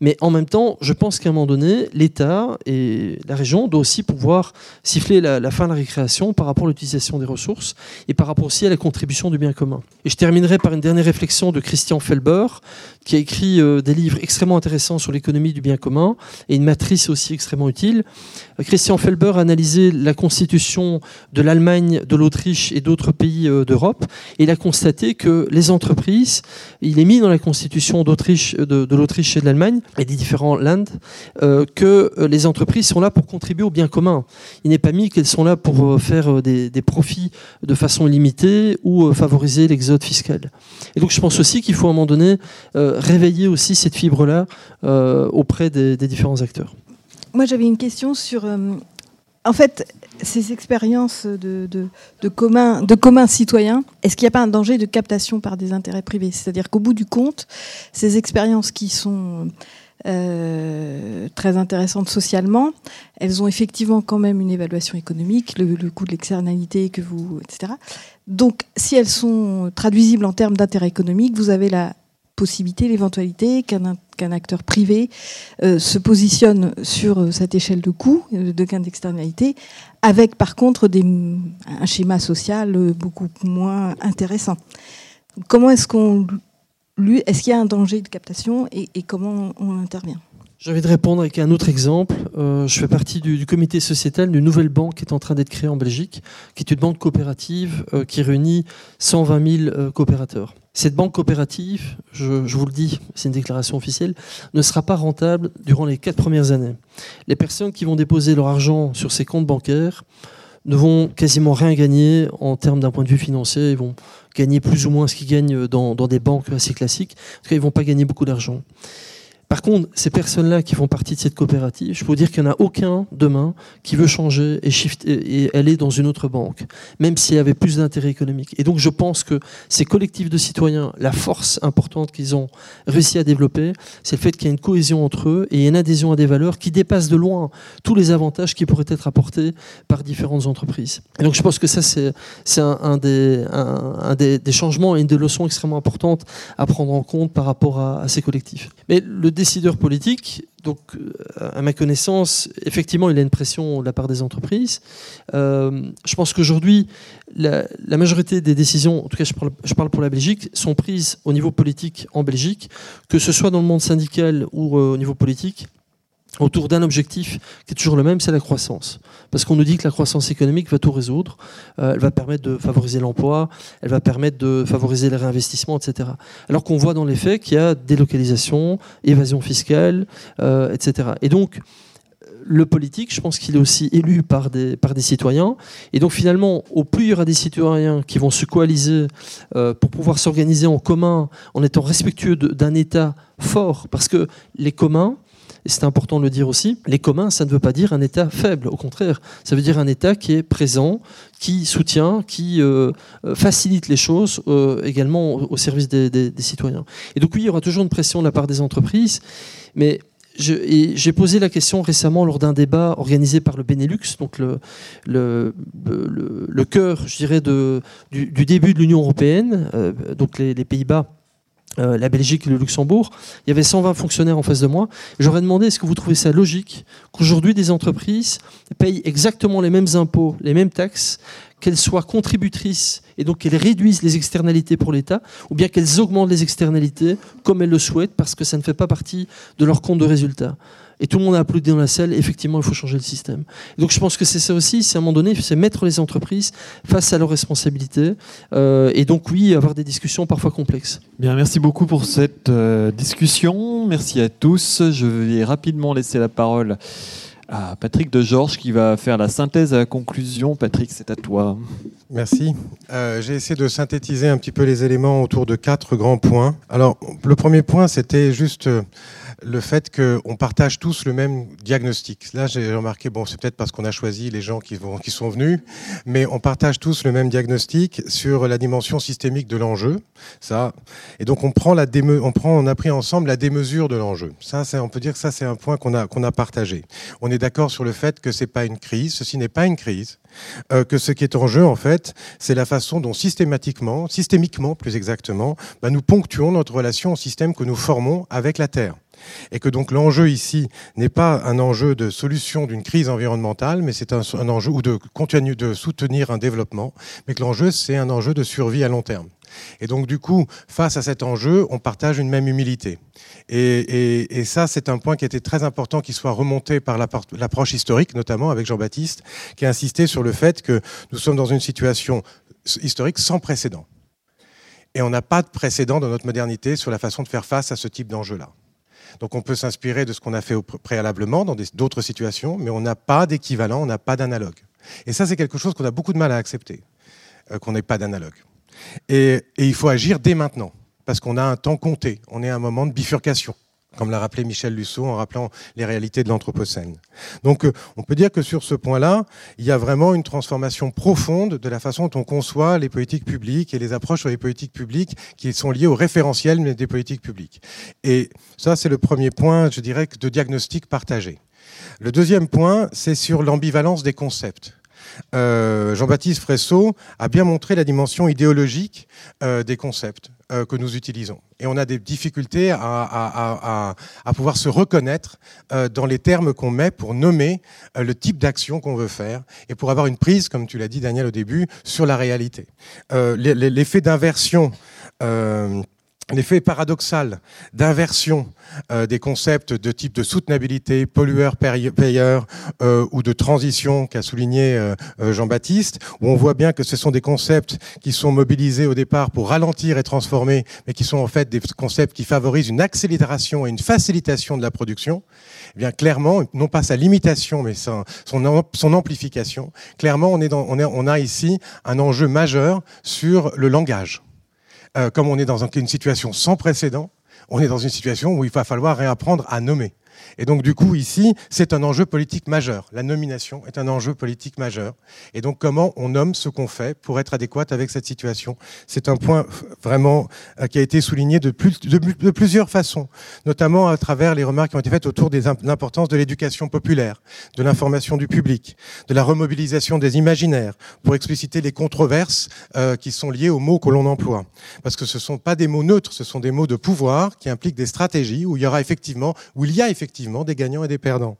Mais en même temps, je pense qu'à un moment donné, l'État et la région doivent aussi pouvoir siffler la, fin de la récréation par rapport à l'utilisation des ressources et par rapport aussi à la contribution du bien commun. Et je terminerai par une dernière réflexion de Christian Felber, qui a écrit euh, des livres extrêmement intéressants sur l'économie du bien commun et une matrice aussi extrêmement utile. Euh, Christian Felber a analysé la constitution de l'Allemagne, de l'Autriche et d'autres pays euh, d'Europe et il a constaté que les entreprises, il est mis dans la constitution d'Autriche, de l'Autriche et de l'Allemagne, et des différents lands, euh, que euh, les entreprises sont là pour contribuer au bien commun. Il n'est pas mis qu'elles sont là pour euh, faire des, profits de façon illimitée ou favoriser l'exode fiscal. Et donc je pense aussi qu'il faut à un moment donné réveiller aussi cette fibre-là auprès des, différents acteurs. Moi j'avais une question sur... en fait, ces expériences de, de, de communs de commun citoyens, est-ce qu'il n'y a pas un danger de captation par des intérêts privés? C'est-à-dire qu'au bout du compte, ces expériences qui sont euh, très intéressantes socialement, elles ont effectivement quand même une évaluation économique, le, le coût de l'externalité que vous, etc. Donc, si elles sont traduisibles en termes d'intérêt économique, vous avez la possibilité, l'éventualité qu'un acteur privé euh, se positionne sur euh, cette échelle de coûts, euh, de gains d'externalité, avec par contre un schéma social beaucoup moins intéressant. Comment est-ce qu'on est-ce qu'il y a un danger de captation et, comment on intervient? J'ai envie de répondre avec un autre exemple. Je fais partie du, comité sociétal d'une nouvelle banque qui est en train d'être créée en Belgique, qui est une banque coopérative qui réunit 120 000 euh, coopérateurs. Cette banque coopérative, je, vous le dis, c'est une déclaration officielle, ne sera pas rentable durant les quatre premières années. Les personnes qui vont déposer leur argent sur ces comptes bancaires ne vont quasiment rien gagner en termes d'un point de vue financier. Ils vont gagner plus ou moins ce qu'ils gagnent dans, dans des banques assez classiques. En tout cas, ils ne vont pas gagner beaucoup d'argent. Par contre, ces personnes-là qui font partie de cette coopérative, je peux vous dire qu'il n'y en a aucun demain qui veut changer et, shift, et aller dans une autre banque, même s'il y avait plus d'intérêt économique. Et donc, je pense que ces collectifs de citoyens, la force importante qu'ils ont réussi à développer, c'est le fait qu'il y a une cohésion entre eux et une adhésion à des valeurs qui dépassent de loin tous les avantages qui pourraient être apportés par différentes entreprises. Et donc, je pense que ça, c'est un, des, changements et une des leçons extrêmement importantes à prendre en compte par rapport à, à ces collectifs. Mais le décideur politique, donc à ma connaissance, effectivement, il a une pression de la part des entreprises. Euh, je pense qu'aujourd'hui, la, majorité des décisions, en tout cas je parle, je parle, pour la Belgique, sont prises au niveau politique en Belgique, que ce soit dans le monde syndical ou euh, au niveau politique autour d'un objectif qui est toujours le même, c'est la croissance. Parce qu'on nous dit que la croissance économique va tout résoudre, euh, elle va permettre de favoriser l'emploi, elle va permettre de favoriser les réinvestissements, etc. Alors qu'on voit dans les faits qu'il y a délocalisation, évasion fiscale, euh, etc. Et donc, le politique, je pense qu'il est aussi élu par des, par des citoyens. Et donc finalement, au plus il y aura des citoyens qui vont se coaliser euh, pour pouvoir s'organiser en commun en étant respectueux d'un État fort, parce que les communs, et c'est important de le dire aussi, les communs, ça ne veut pas dire un État faible, au contraire, ça veut dire un État qui est présent, qui soutient, qui euh, facilite les choses euh, également au, service des, citoyens. Et donc oui, il y aura toujours une pression de la part des entreprises, mais j'ai posé la question récemment lors d'un débat organisé par le Benelux, donc le, cœur, je dirais, du, début de l'Union européenne, euh, donc les Pays-Bas euh, la Belgique et le Luxembourg, il y avait 120 fonctionnaires en face de moi. J'aurais demandé est-ce que vous trouvez ça logique qu'aujourd'hui des entreprises payent exactement les mêmes impôts, les mêmes taxes, qu'elles soient contributrices et donc qu'elles réduisent les externalités pour l'État, ou bien qu'elles augmentent les externalités comme elles le souhaitent parce que ça ne fait pas partie de leur compte de résultat. Et tout le monde a applaudi dans la salle. Effectivement, il faut changer le système. Donc, je pense que c'est ça aussi. C'est à un moment donné, c'est mettre les entreprises face à leurs responsabilités. Euh, et donc, oui, avoir des discussions parfois complexes. Bien, merci beaucoup pour cette euh, discussion. Merci à tous. Je vais rapidement laisser la parole à Patrick de Georges qui va faire la synthèse à la conclusion. Patrick, c'est à toi. Merci. Euh, J'ai essayé de synthétiser un petit peu les éléments autour de quatre grands points. Alors, le premier point, c'était juste le fait qu'on partage tous le même diagnostic. Là, j'ai remarqué, bon, c'est peut-être parce qu'on a choisi les gens qui, sont venus, mais on partage tous le même diagnostic sur la dimension systémique de l'enjeu. Ça, et donc on prend la déme, on prend, on a pris ensemble la démesure de l'enjeu. Ça, on peut dire que ça, c'est un point qu'on a qu'on a partagé. On est d'accord sur le fait que c'est pas une crise. Ceci n'est pas une crise. Euh, que ce qui est en jeu, en fait, c'est la façon dont systématiquement, systémiquement plus exactement, bah, nous ponctuons notre relation au système que nous formons avec la Terre. Et que donc l'enjeu ici n'est pas un enjeu de solution d'une crise environnementale, mais c'est un, enjeu ou de soutenir un développement, mais que l'enjeu c'est un enjeu de survie à long terme. Et donc du coup, face à cet enjeu, on partage une même humilité. Et, et, et ça, c'est un point qui était très important, qui soit remonté par l'approche historique, notamment avec Jean-Baptiste, qui a insisté sur le fait que nous sommes dans une situation historique sans précédent. Et on n'a pas de précédent dans notre modernité sur la façon de faire face à ce type d'enjeu-là. Donc on peut s'inspirer de ce qu'on a fait préalablement dans d'autres situations, mais on n'a pas d'équivalent, on n'a pas d'analogue. Et ça, c'est quelque chose qu'on a beaucoup de mal à accepter, euh, qu'on n'ait pas d'analogue. Et, et, il faut agir dès maintenant, parce qu'on a un temps compté, on est à un moment de bifurcation. Comme l'a rappelé Michel Lusseau en rappelant les réalités de l'Anthropocène. Donc euh, on peut dire que sur ce point-là, il y a vraiment une transformation profonde de la façon dont on conçoit les politiques publiques et les approches sur les politiques publiques qui sont liées au référentiel des politiques publiques. Et ça, c'est le premier point, je dirais, de diagnostic partagé. Le deuxième point, c'est sur l'ambivalence des concepts. Euh, Jean-Baptiste Fresso a bien montré la dimension idéologique euh, des concepts euh, que nous utilisons. Et on a des difficultés à, pouvoir se reconnaître dans les termes qu'on met pour nommer le type d'action qu'on veut faire et pour avoir une prise, comme tu l'as dit Daniel au début, sur la réalité. L'effet d'inversion l'effet paradoxal d'inversion euh, des concepts de type de soutenabilité, pollueur-payeur euh, ou de transition qu'a souligné euh, Jean-Baptiste, où on voit bien que ce sont des concepts qui sont mobilisés au départ pour ralentir et transformer, mais qui sont en fait des concepts qui favorisent une accélération et une facilitation de la production. Eh bien clairement, non pas sa limitation, mais son, son, amplification. Clairement, on, est dans, on, est, on a ici un enjeu majeur sur le langage. Euh, comme on est dans une situation sans précédent, on est dans une situation où il va falloir réapprendre à nommer. Et donc, du coup, ici, c'est un enjeu politique majeur. La nomination est un enjeu politique majeur. Et donc, comment on nomme ce qu'on fait pour être adéquat avec cette situation? C'est un point vraiment euh, qui a été souligné de, de, plusieurs façons, notamment à travers les remarques qui ont été faites autour de l'importance de l'éducation populaire, de l'information du public, de la remobilisation des imaginaires, pour expliciter les controverses euh, qui sont liées aux mots que l'on emploie. Parce que ce ne sont pas des mots neutres, ce sont des mots de pouvoir qui impliquent des stratégies où il y aura effectivement, où il y a effectivement des gagnants et des perdants.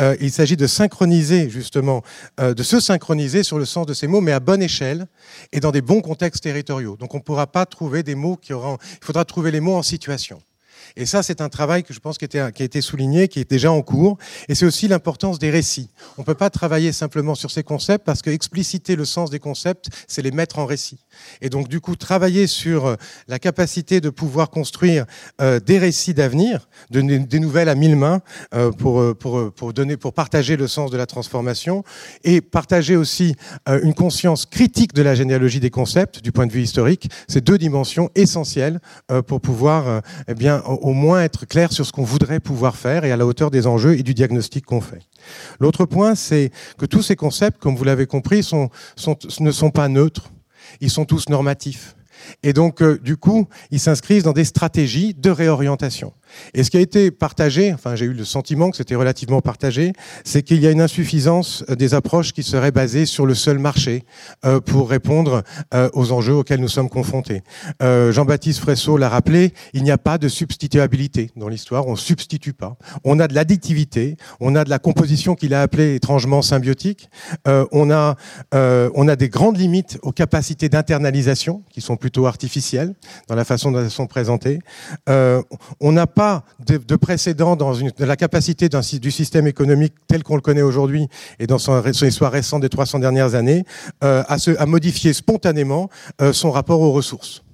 Euh, il s'agit de synchroniser justement, euh, de se synchroniser sur le sens de ces mots, mais à bonne échelle et dans des bons contextes territoriaux. Donc on ne pourra pas trouver des mots qui auront... Il faudra trouver les mots en situation. Et ça, c'est un travail que je pense qui, a été souligné, qui est déjà en cours. Et c'est aussi l'importance des récits. On ne peut pas travailler simplement sur ces concepts parce que expliciter le sens des concepts, c'est les mettre en récit. Et donc, du coup, travailler sur euh, la capacité de pouvoir construire euh, des récits d'avenir, de, des nouvelles à mille mains euh, pour, pour, pour, donner, pour partager le sens de la transformation et partager aussi une conscience critique de la généalogie des concepts du point de vue historique. C'est deux dimensions essentielles pour pouvoir eh bien, au moins être clair sur ce qu'on voudrait pouvoir faire et à la hauteur des enjeux et du diagnostic qu'on fait. L'autre point, c'est que tous ces concepts, comme vous l'avez compris, ne sont pas neutres. Ils sont tous normatifs. Et donc, euh, du coup, ils s'inscrivent dans des stratégies de réorientation. Et ce qui a été partagé, enfin j'ai eu le sentiment que c'était relativement partagé, c'est qu'il y a une insuffisance euh, des approches qui seraient basées sur le seul marché euh, pour répondre euh, aux enjeux auxquels nous sommes confrontés. Jean-Baptiste Fresso l'a rappelé, il n'y a pas de substituabilité dans l'histoire, on ne substitue pas. On a de l'additivité, on a de la composition qu'il a appelée étrangement symbiotique, on, a, on a des grandes limites aux capacités d'internalisation qui sont plutôt artificielles dans la façon dont elles sont présentées. on n'a pas de, précédent dans, la capacité du système économique tel qu'on le connaît aujourd'hui et dans son, histoire récente des 300 dernières années euh, à, modifier spontanément euh, son rapport aux ressources.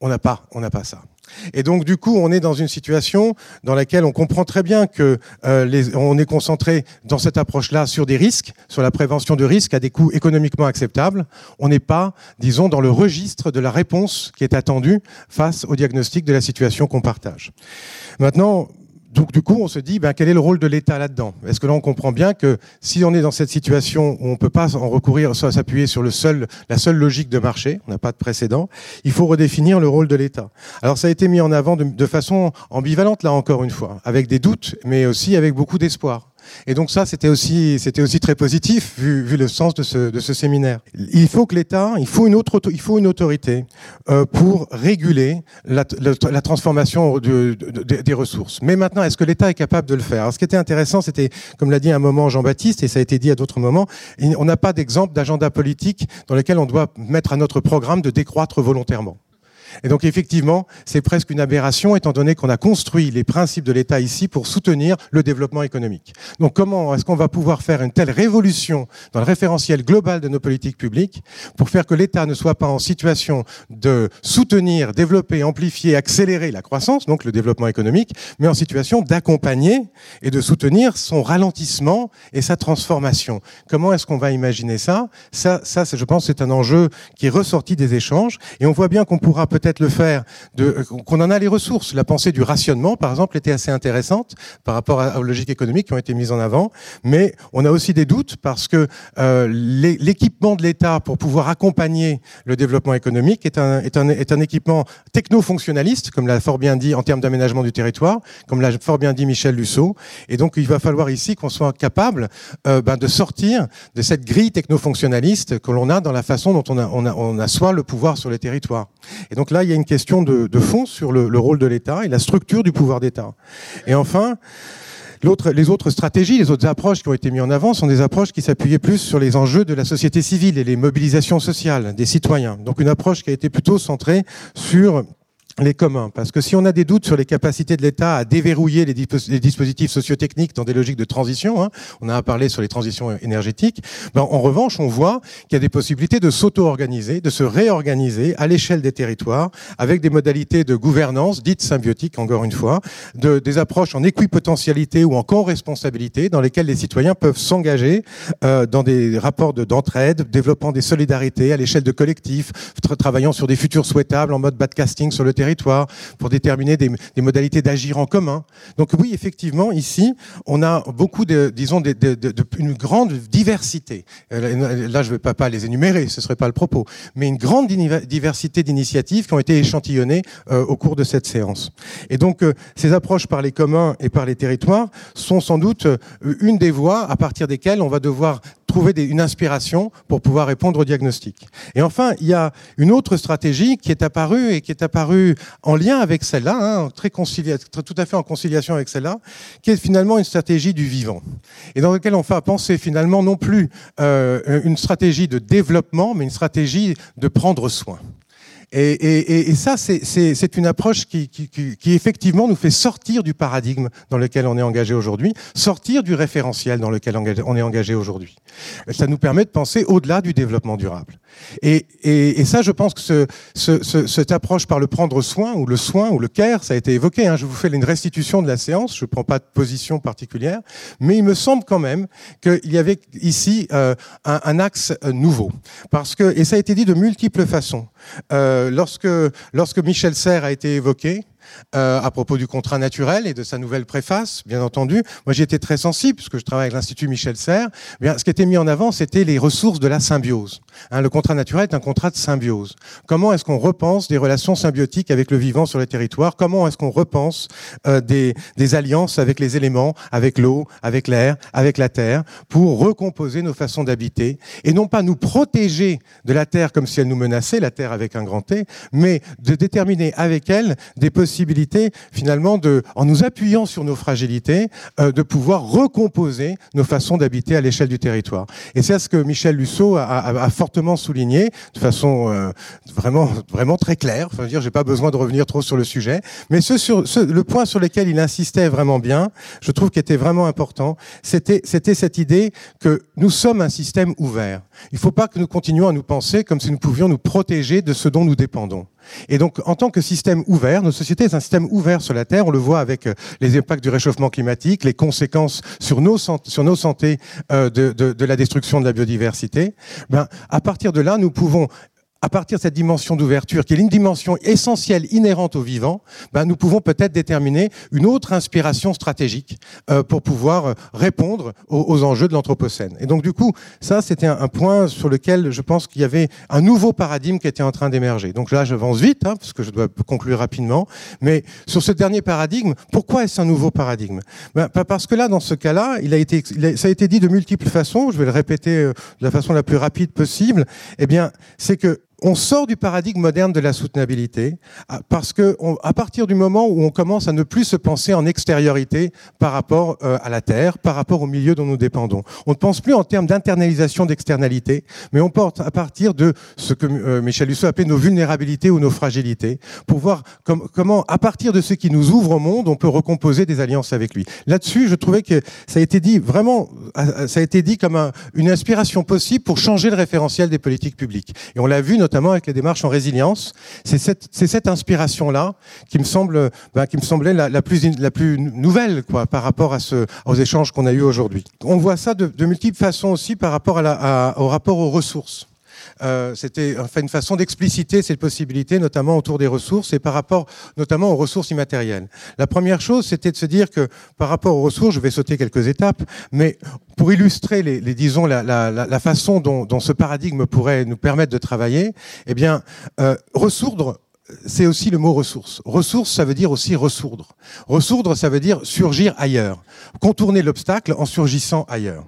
On n'a pas, on n'a pas ça. Et donc du coup, on est dans une situation dans laquelle on comprend très bien que euh, on est concentré dans cette approche-là sur des risques, sur la prévention de risques à des coûts économiquement acceptables. On n'est pas, disons, dans le registre de la réponse qui est attendue face au diagnostic de la situation qu'on partage. Maintenant, donc du coup, on se dit, ben, quel est le rôle de l'État là-dedans? Est-ce que là, on comprend bien que si on est dans cette situation où on ne peut pas en recourir, soit s'appuyer sur le seul, la seule logique de marché, on n'a pas de précédent, il faut redéfinir le rôle de l'État. Alors ça a été mis en avant de, de façon ambivalente, là encore une fois, avec des doutes, mais aussi avec beaucoup d'espoir. Et donc ça, c'était aussi, c'était aussi très positif vu, vu le sens de ce, de ce, séminaire. Il faut que l'État, il faut une autre, il faut une autorité euh, pour réguler la, la, transformation de, de, des ressources. Mais maintenant, est-ce que l'État est capable de le faire? Alors, Ce qui était intéressant, c'était, comme l'a dit un moment Jean-Baptiste, et ça a été dit à d'autres moments, on n'a pas d'exemple d'agenda politique dans lequel on doit mettre à notre programme de décroître volontairement. Et donc effectivement, c'est presque une aberration étant donné qu'on a construit les principes de l'État ici pour soutenir le développement économique. Donc comment est-ce qu'on va pouvoir faire une telle révolution dans le référentiel global de nos politiques publiques pour faire que l'État ne soit pas en situation de soutenir, développer, amplifier, accélérer la croissance, donc le développement économique, mais en situation d'accompagner et de soutenir son ralentissement et sa transformation? Comment est-ce qu'on va imaginer ça? Ça, ça je pense, c'est un enjeu qui est ressorti des échanges et on voit bien qu'on pourra peut-être le faire, de, qu'on en a les ressources. La pensée du rationnement, par exemple, était assez intéressante par rapport aux logiques économiques qui ont été mises en avant, mais on a aussi des doutes parce que euh, l'équipement de l'État pour pouvoir accompagner le développement économique est un, équipement techno-fonctionnaliste, comme l'a fort bien dit en termes d'aménagement du territoire, comme l'a fort bien dit Michel Lussot. Et donc, il va falloir ici qu'on soit capable euh, ben, de sortir de cette grille techno-fonctionnaliste que l'on a dans la façon dont on, a, on, a, on assoit le pouvoir sur les territoires. Et donc là, il y a une question de, fond sur le, le rôle de l'État et la structure du pouvoir d'État. Et enfin, les autres stratégies, les autres approches qui ont été mises en avant sont des approches qui s'appuyaient plus sur les enjeux de la société civile et les mobilisations sociales des citoyens. Donc une approche qui a été plutôt centrée sur les communs. Parce que si on a des doutes sur les capacités de l'État à déverrouiller les, dispositifs sociotechniques dans des logiques de transition, hein, on a parlé sur les transitions énergétiques, ben, en revanche, on voit qu'il y a des possibilités de s'auto-organiser, de se réorganiser à l'échelle des territoires, avec des modalités de gouvernance dites symbiotiques, encore une fois, de, des approches en équipotentialité ou en co-responsabilité, dans lesquelles les citoyens peuvent s'engager euh, dans des rapports d'entraide, développant des solidarités à l'échelle de collectifs, travaillant sur des futurs souhaitables en mode badcasting sur le territoire pour déterminer des, modalités d'agir en commun. Donc oui, effectivement, ici, on a beaucoup de, disons, une grande diversité. Euh, là, je ne vais pas, les énumérer, ce ne serait pas le propos, mais une grande diversité d'initiatives qui ont été échantillonnées euh, au cours de cette séance. Et donc, euh, ces approches par les communs et par les territoires sont sans doute une des voies à partir desquelles on va devoir une inspiration pour pouvoir répondre au diagnostic. Et enfin, il y a une autre stratégie qui est apparue et qui est apparue en lien avec celle-là, hein, très, tout à fait en conciliation avec celle-là, qui est finalement une stratégie du vivant. Et dans laquelle on fait penser finalement non plus euh, une stratégie de développement, mais une stratégie de prendre soin. Et, et, ça, c'est une approche qui, qui, qui, effectivement nous fait sortir du paradigme dans lequel on est engagé aujourd'hui, sortir du référentiel dans lequel on est engagé aujourd'hui. Ça nous permet de penser au-delà du développement durable. Et, ça, je pense que ce, ce, cette approche par le prendre soin, ou le soin, ou le care, ça a été évoqué. Hein. Je vous fais une restitution de la séance, je ne prends pas de position particulière, mais il me semble quand même qu'il y avait ici euh, un, axe euh, nouveau. Parce que, et ça a été dit de multiples façons. Euh, lorsque, Michel Serres a été évoqué, à propos du contrat naturel et de sa nouvelle préface, bien entendu. Moi, j'y étais très sensible, puisque je travaille avec l'Institut Michel Serres. Bien, ce qui était mis en avant, c'était les ressources de la symbiose. Hein, le contrat naturel est un contrat de symbiose. Comment est-ce qu'on repense des relations symbiotiques avec le vivant sur le territoire? Comment est-ce qu'on repense euh, des, alliances avec les éléments, avec l'eau, avec l'air, avec la terre, pour recomposer nos façons d'habiter et non pas nous protéger de la terre comme si elle nous menaçait, la terre avec un grand T, mais de déterminer avec elle des possibilités finalement en nous appuyant sur nos fragilités, euh, de pouvoir recomposer nos façons d'habiter à l'échelle du territoire. Et c'est ce que Michel Lussot a, fortement souligné de façon euh, vraiment vraiment très claire. Enfin, dire, j'ai pas besoin de revenir trop sur le sujet, mais le point sur lequel il insistait vraiment bien, je trouve qu'il était vraiment important, c'était c'était cette idée que nous sommes un système ouvert. Il ne faut pas que nous continuions à nous penser comme si nous pouvions nous protéger de ce dont nous dépendons. Et donc, en tant que système ouvert, nos sociétés est un système ouvert sur la Terre. On le voit avec euh, les impacts du réchauffement climatique, les conséquences sur nos, sur nos santé euh, de, de, de, la destruction de la biodiversité. Ben, à partir de là, nous pouvons à partir de cette dimension d'ouverture, qui est une dimension essentielle, inhérente au vivant, ben, nous pouvons peut-être déterminer une autre inspiration stratégique euh, pour pouvoir euh, répondre aux, enjeux de l'Anthropocène. Et donc, du coup, ça, c'était un, point sur lequel je pense qu'il y avait un nouveau paradigme qui était en train d'émerger. Donc là, j'avance vite, hein, parce que je dois conclure rapidement. Mais sur ce dernier paradigme, pourquoi est-ce un nouveau paradigme? Ben, Parce que là, dans ce cas-là, ça a été dit de multiples façons. Je vais le répéter euh, de la façon la plus rapide possible. Eh bien, c'est que on sort du paradigme moderne de la soutenabilité parce que à partir du moment où on commence à ne plus se penser en extériorité par rapport euh, à la terre, par rapport au milieu dont nous dépendons, on ne pense plus en termes d'internalisation d'externalité, mais on porte à partir de ce que euh, Michel Lusso appelait nos vulnérabilités ou nos fragilités, pour voir comment à partir de ce qui nous ouvre au monde, on peut recomposer des alliances avec lui. Là-dessus, je trouvais que ça a été dit vraiment, euh, ça a été dit comme une inspiration possible pour changer le référentiel des politiques publiques. Et on l'a vu notamment avec les démarches en résilience. C'est cette, inspiration-là qui me semble, ben, qui me semblait la, plus, nouvelle, par rapport à ce, aux échanges qu'on a eus aujourd'hui. On voit ça de, multiples façons aussi par rapport au rapport aux ressources. Euh, c'était enfin une façon d'expliciter cette possibilité, notamment autour des ressources et par rapport notamment aux ressources immatérielles. La première chose, c'était de se dire que par rapport aux ressources, je vais sauter quelques étapes, mais pour illustrer les, les disons la, la, la, façon dont, dont, ce paradigme pourrait nous permettre de travailler, eh bien, euh, ressourdre c'est aussi le mot ressource. Ressource, ça veut dire aussi ressourdre. Ressourdre, ça veut dire surgir ailleurs. Contourner l'obstacle en surgissant ailleurs.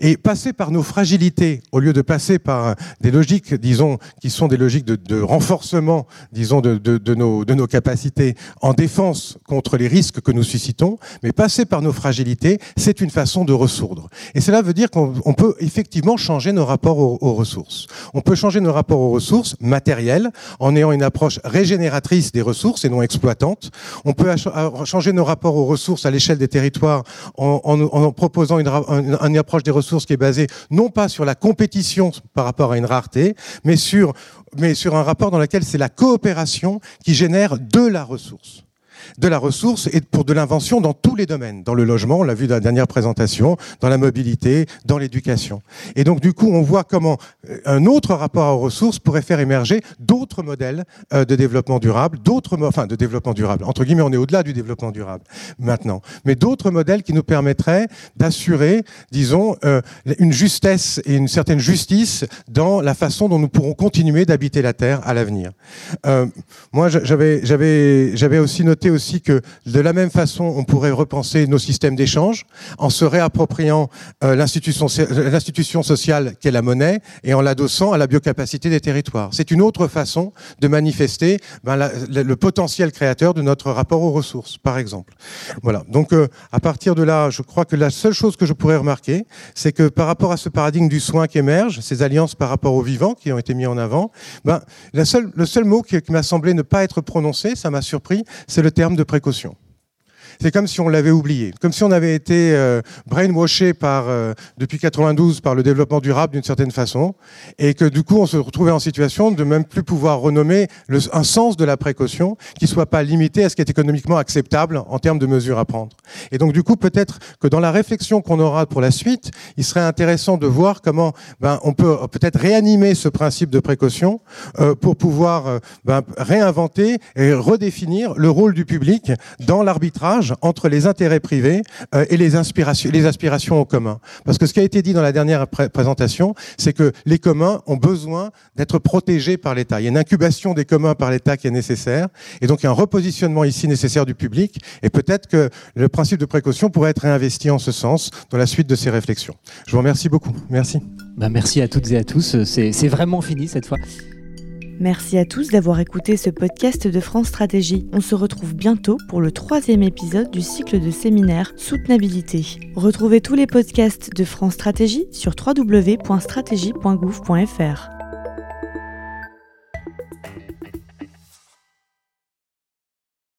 Et passer par nos fragilités, au lieu de passer par des logiques, disons, qui sont des logiques de, renforcement, disons, de, nos, de nos capacités en défense contre les risques que nous suscitons, mais passer par nos fragilités, c'est une façon de ressourdre. Et cela veut dire qu'on peut effectivement changer nos rapports aux, ressources. On peut changer nos rapports aux ressources matérielles en ayant une approche régénératrice des ressources et non exploitante. On peut changer nos rapports aux ressources à l'échelle des territoires en proposant une, une, une approche des ressources qui est basée non pas sur la compétition par rapport à une rareté, mais sur, mais sur un rapport dans lequel c'est la coopération qui génère de la ressource de la ressource et pour de l'invention dans tous les domaines, dans le logement, on l'a vu dans la dernière présentation, dans la mobilité, dans l'éducation. Et donc du coup, on voit comment euh, un autre rapport aux ressources pourrait faire émerger d'autres modèles euh, de développement durable, d'autres, enfin de développement durable. Entre guillemets, on est au-delà du développement durable maintenant, mais d'autres modèles qui nous permettraient d'assurer, disons, euh, une justesse et une certaine justice dans la façon dont nous pourrons continuer d'habiter la Terre à l'avenir. Euh, moi, j'avais, aussi noté aussi que de la même façon, on pourrait repenser nos systèmes d'échange en se réappropriant euh, l'institution, sociale qu'est la monnaie et en l'adossant à la biocapacité des territoires. C'est une autre façon de manifester ben, le potentiel créateur de notre rapport aux ressources, par exemple. Voilà. Donc, euh, à partir de là, je crois que la seule chose que je pourrais remarquer, c'est que par rapport à ce paradigme du soin qui émerge, ces alliances par rapport aux vivants qui ont été mis en avant, ben, la seule, le seul mot qui, qui m'a semblé ne pas être prononcé, ça m'a surpris, c'est le terme de précaution. C'est comme si on l'avait oublié, comme si on avait été euh, brainwashé par euh, depuis 92 par le développement durable d'une certaine façon, et que du coup on se retrouvait en situation de même plus pouvoir renommer le, un sens de la précaution qui soit pas limité à ce qui est économiquement acceptable en termes de mesures à prendre. Et donc du coup peut-être que dans la réflexion qu'on aura pour la suite, il serait intéressant de voir comment ben, on peut peut-être réanimer ce principe de précaution euh, pour pouvoir euh, ben, réinventer et redéfinir le rôle du public dans l'arbitrage entre les intérêts privés euh, et les, inspirations, les aspirations au commun. Parce que ce qui a été dit dans la dernière pr présentation, c'est que les communs ont besoin d'être protégés par l'État. Il y a une incubation des communs par l'État qui est nécessaire, et donc il y a un repositionnement ici nécessaire du public, et peut-être que le principe de précaution pourrait être réinvesti en ce sens dans la suite de ces réflexions. Je vous remercie beaucoup. Merci. Bah merci à toutes et à tous. C'est vraiment fini cette fois. Merci à tous d'avoir écouté ce podcast de France Stratégie. On se retrouve bientôt pour le troisième épisode du cycle de séminaire Soutenabilité. Retrouvez tous les podcasts de France Stratégie sur www.stratégie.gouv.fr.